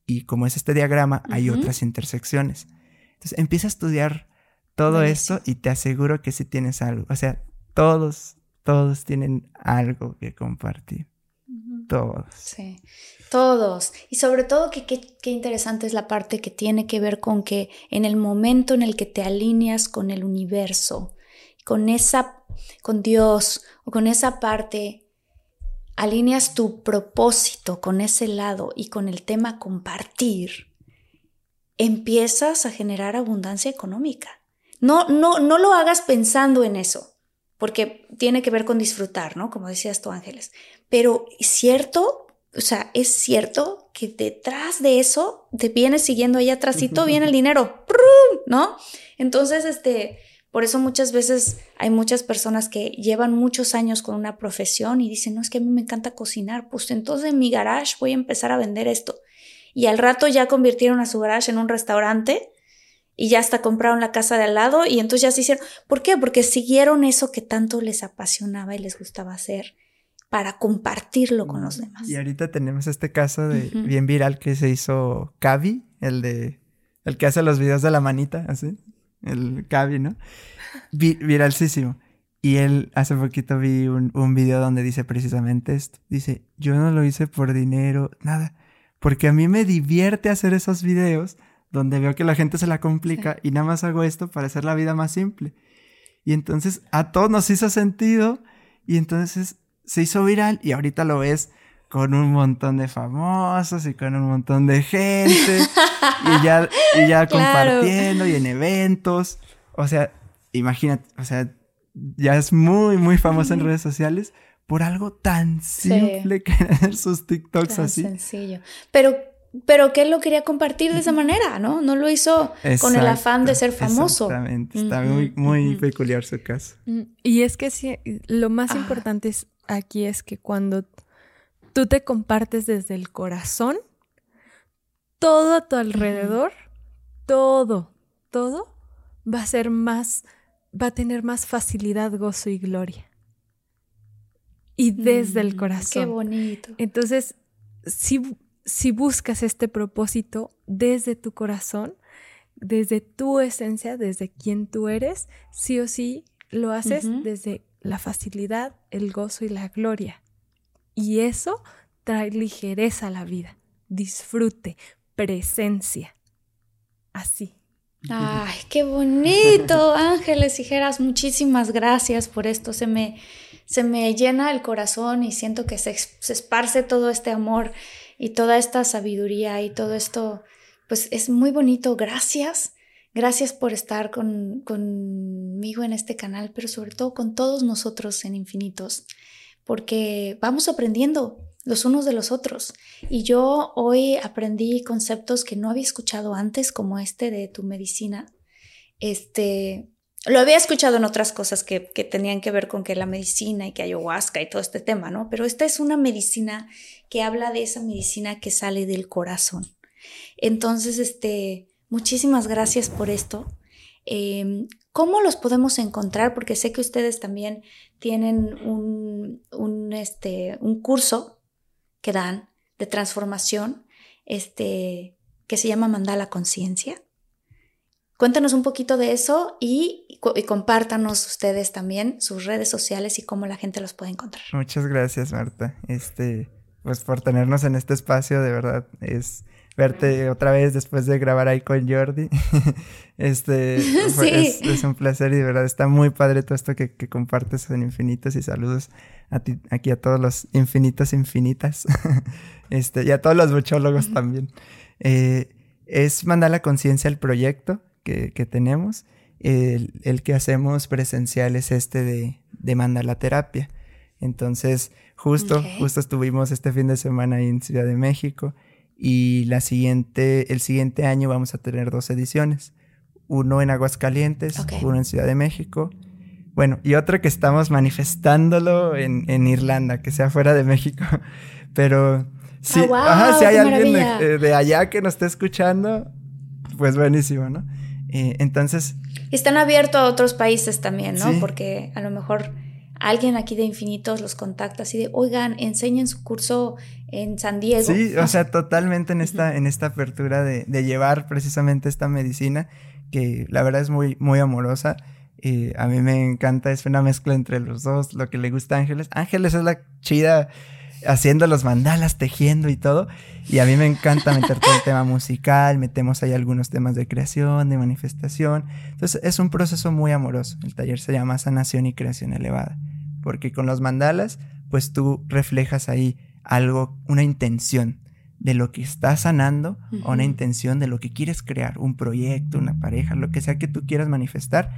y como es este diagrama, hay otras intersecciones. Entonces empieza a estudiar todo esto y te aseguro que sí tienes algo. O sea, todos, todos tienen algo que compartir. Todos. Sí, todos. Y sobre todo que qué qué interesante es la parte que tiene que ver con que en el momento en el que te alineas con el universo, con esa, con Dios o con esa parte, alineas tu propósito con ese lado y con el tema compartir, empiezas a generar abundancia económica. No, no, no lo hagas pensando en eso, porque tiene que ver con disfrutar, ¿no? Como decías tú, Ángeles. Pero es cierto, o sea, es cierto que detrás de eso te viene siguiendo ahí atrásito, viene el <laughs> dinero. ¿no? Entonces, este, por eso muchas veces hay muchas personas que llevan muchos años con una profesión y dicen, no, es que a mí me encanta cocinar, pues entonces en mi garage voy a empezar a vender esto. Y al rato ya convirtieron a su garage en un restaurante y ya hasta compraron la casa de al lado y entonces ya se hicieron. ¿Por qué? Porque siguieron eso que tanto les apasionaba y les gustaba hacer para compartirlo con los demás. Y ahorita tenemos este caso de bien viral que se hizo Cavi, el de el que hace los videos de la manita, así, el Cavi, ¿no? Vi- viralísimo. Y él hace poquito vi un, un video donde dice precisamente esto. Dice, yo no lo hice por dinero, nada. Porque a mí me divierte hacer esos videos donde veo que la gente se la complica y nada más hago esto para hacer la vida más simple. Y entonces a todos nos hizo sentido y entonces se hizo viral y ahorita lo ves con un montón de famosos y con un montón de gente y ya, y ya <laughs> Claro. compartiendo y en eventos. O sea, imagínate, o sea, ya es muy, muy famosa en redes sociales por algo tan simple que <laughs> hacer sus TikToks Tan así. sencillo. Pero, pero que él lo quería compartir de esa manera, ¿no? No lo hizo con el afán de ser famoso. Exactamente, está muy, muy peculiar su caso. Mm, Y es que sí, lo más Ah. importante es, aquí es que cuando tú te compartes desde el corazón, todo a tu alrededor, todo, todo va a ser más, va a tener más facilidad, gozo y gloria. Y desde el Mm, corazón. Qué bonito. Entonces, si, si buscas este propósito desde tu corazón, desde tu esencia, desde quien tú eres, sí o sí lo haces desde la facilidad, el gozo y la gloria. Y eso trae ligereza a la vida, disfrute, presencia. Así. Ay, qué bonito, <laughs> Ángeles Tijeras, muchísimas gracias por esto. Se me, se me llena el corazón y siento que se, se esparce todo este amor y toda esta sabiduría y todo esto, pues es muy bonito. Gracias, gracias por estar con, conmigo en este canal, pero sobre todo con todos nosotros en Infinitos, porque vamos aprendiendo los unos de los otros. Y yo hoy aprendí conceptos que no había escuchado antes, como este de tu medicina. Este, lo había escuchado en otras cosas que, que tenían que ver con que la medicina y que ayahuasca y todo este tema, ¿no? Pero esta es una medicina que habla de esa medicina que sale del corazón. Entonces, este, muchísimas gracias por esto. Eh, ¿Cómo los podemos encontrar? Porque sé que ustedes también tienen un, un, este, un curso que dan de transformación este, que se llama Mandala Conciencia. Cuéntanos un poquito de eso y, y compártanos ustedes también sus redes sociales y cómo la gente los puede encontrar. Muchas gracias, Marta. Este, pues por tenernos en este espacio, de verdad, es verte otra vez después de grabar ahí con Jordi. <laughs> este, <laughs> fue- Sí. es, es un placer y de verdad está muy padre todo esto que, que compartes en Infinitos y saludos a ti, aquí a todos los infinitos infinitas. <laughs> este, y a todos los buchólogos también. Eh, es mandar la conciencia al proyecto que, que tenemos. El, el que hacemos presencial es este de, de mandala terapia. Entonces, justo, Ok. justo estuvimos este fin de semana ahí en Ciudad de México y la siguiente, el siguiente año vamos a tener dos ediciones. Uno en Aguascalientes, Ok. uno en Ciudad de México. Bueno, y otro que estamos manifestándolo en, en Irlanda, que sea fuera de México. <laughs> Pero sí, Ah, guau, ajá, si hay alguien de, eh, de allá que nos esté escuchando, pues buenísimo, ¿no? Eh, entonces, Están abiertos a otros países también, ¿no? Sí. Porque a lo mejor alguien aquí de Infinitos los contacta así de, oigan, enseñen su curso en San Diego. Sí, o sea, <laughs> totalmente en esta, en esta apertura de, de llevar precisamente esta medicina, que la verdad es muy, muy amorosa. Eh, a mí me encanta, es una mezcla entre los dos, lo que le gusta a Ángeles. Ángeles es la chida haciendo los mandalas, tejiendo y todo. Y a mí me encanta meter todo el tema musical, metemos ahí algunos temas de creación, de manifestación. Entonces es un proceso muy amoroso. El taller se llama Sanación y Creación Elevada. Porque con los mandalas, pues tú reflejas ahí algo, una intención de lo que estás sanando o una intención de lo que quieres crear, un proyecto, una pareja, lo que sea que tú quieras manifestar,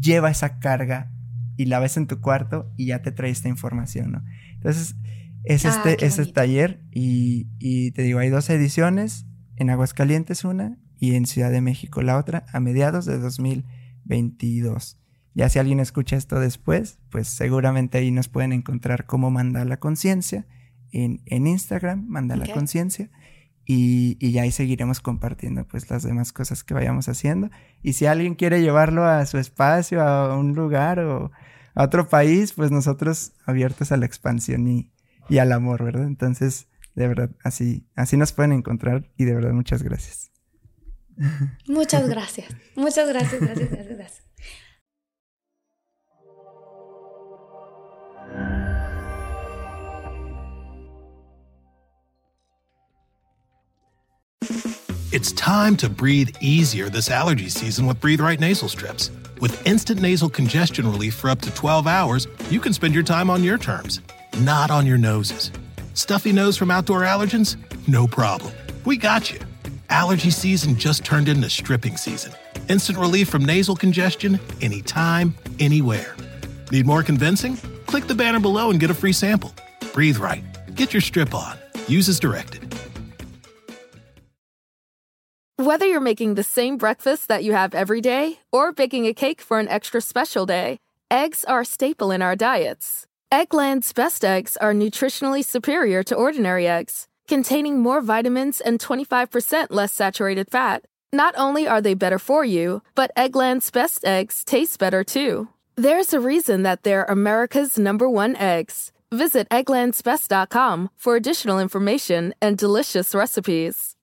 lleva esa carga y la ves en tu cuarto y ya te trae esta información, ¿no? Entonces, es Ah, este, qué este taller y, y te digo, hay dos ediciones, en Aguascalientes una y en Ciudad de México la otra, a mediados de 2022. Ya si alguien escucha esto después, pues seguramente ahí nos pueden encontrar cómo mandar la conciencia en, en Instagram, manda la conciencia. Y, y ya ahí seguiremos compartiendo pues las demás cosas que vayamos haciendo. Y si alguien quiere llevarlo a su espacio, a un lugar o a otro país, pues nosotros abiertos a la expansión y, y al amor, ¿verdad? Entonces, de verdad, así, así nos pueden encontrar y de verdad muchas gracias. Muchas gracias. Muchas gracias, gracias, gracias, gracias. It's time to breathe easier this allergy season with Breathe Right nasal strips. With instant nasal congestion relief for up to 12 hours, you can spend your time on your terms, not on your noses. Stuffy nose from outdoor allergens? No problem. We got you. Allergy season just turned into stripping season. Instant relief from nasal congestion anytime, anywhere. Need more convincing? Click the banner below and get a free sample. Breathe right. Get your strip on. Use as directed. Whether you're making the same breakfast that you have every day or baking a cake for an extra special day, eggs are a staple in our diets. Eggland's best eggs are nutritionally superior to ordinary eggs, containing more vitamins and 25% less saturated fat. Not only are they better for you, but Eggland's best eggs taste better too. There's a reason that they're America's number one eggs. Visit egglandsbest.com for additional information and delicious recipes.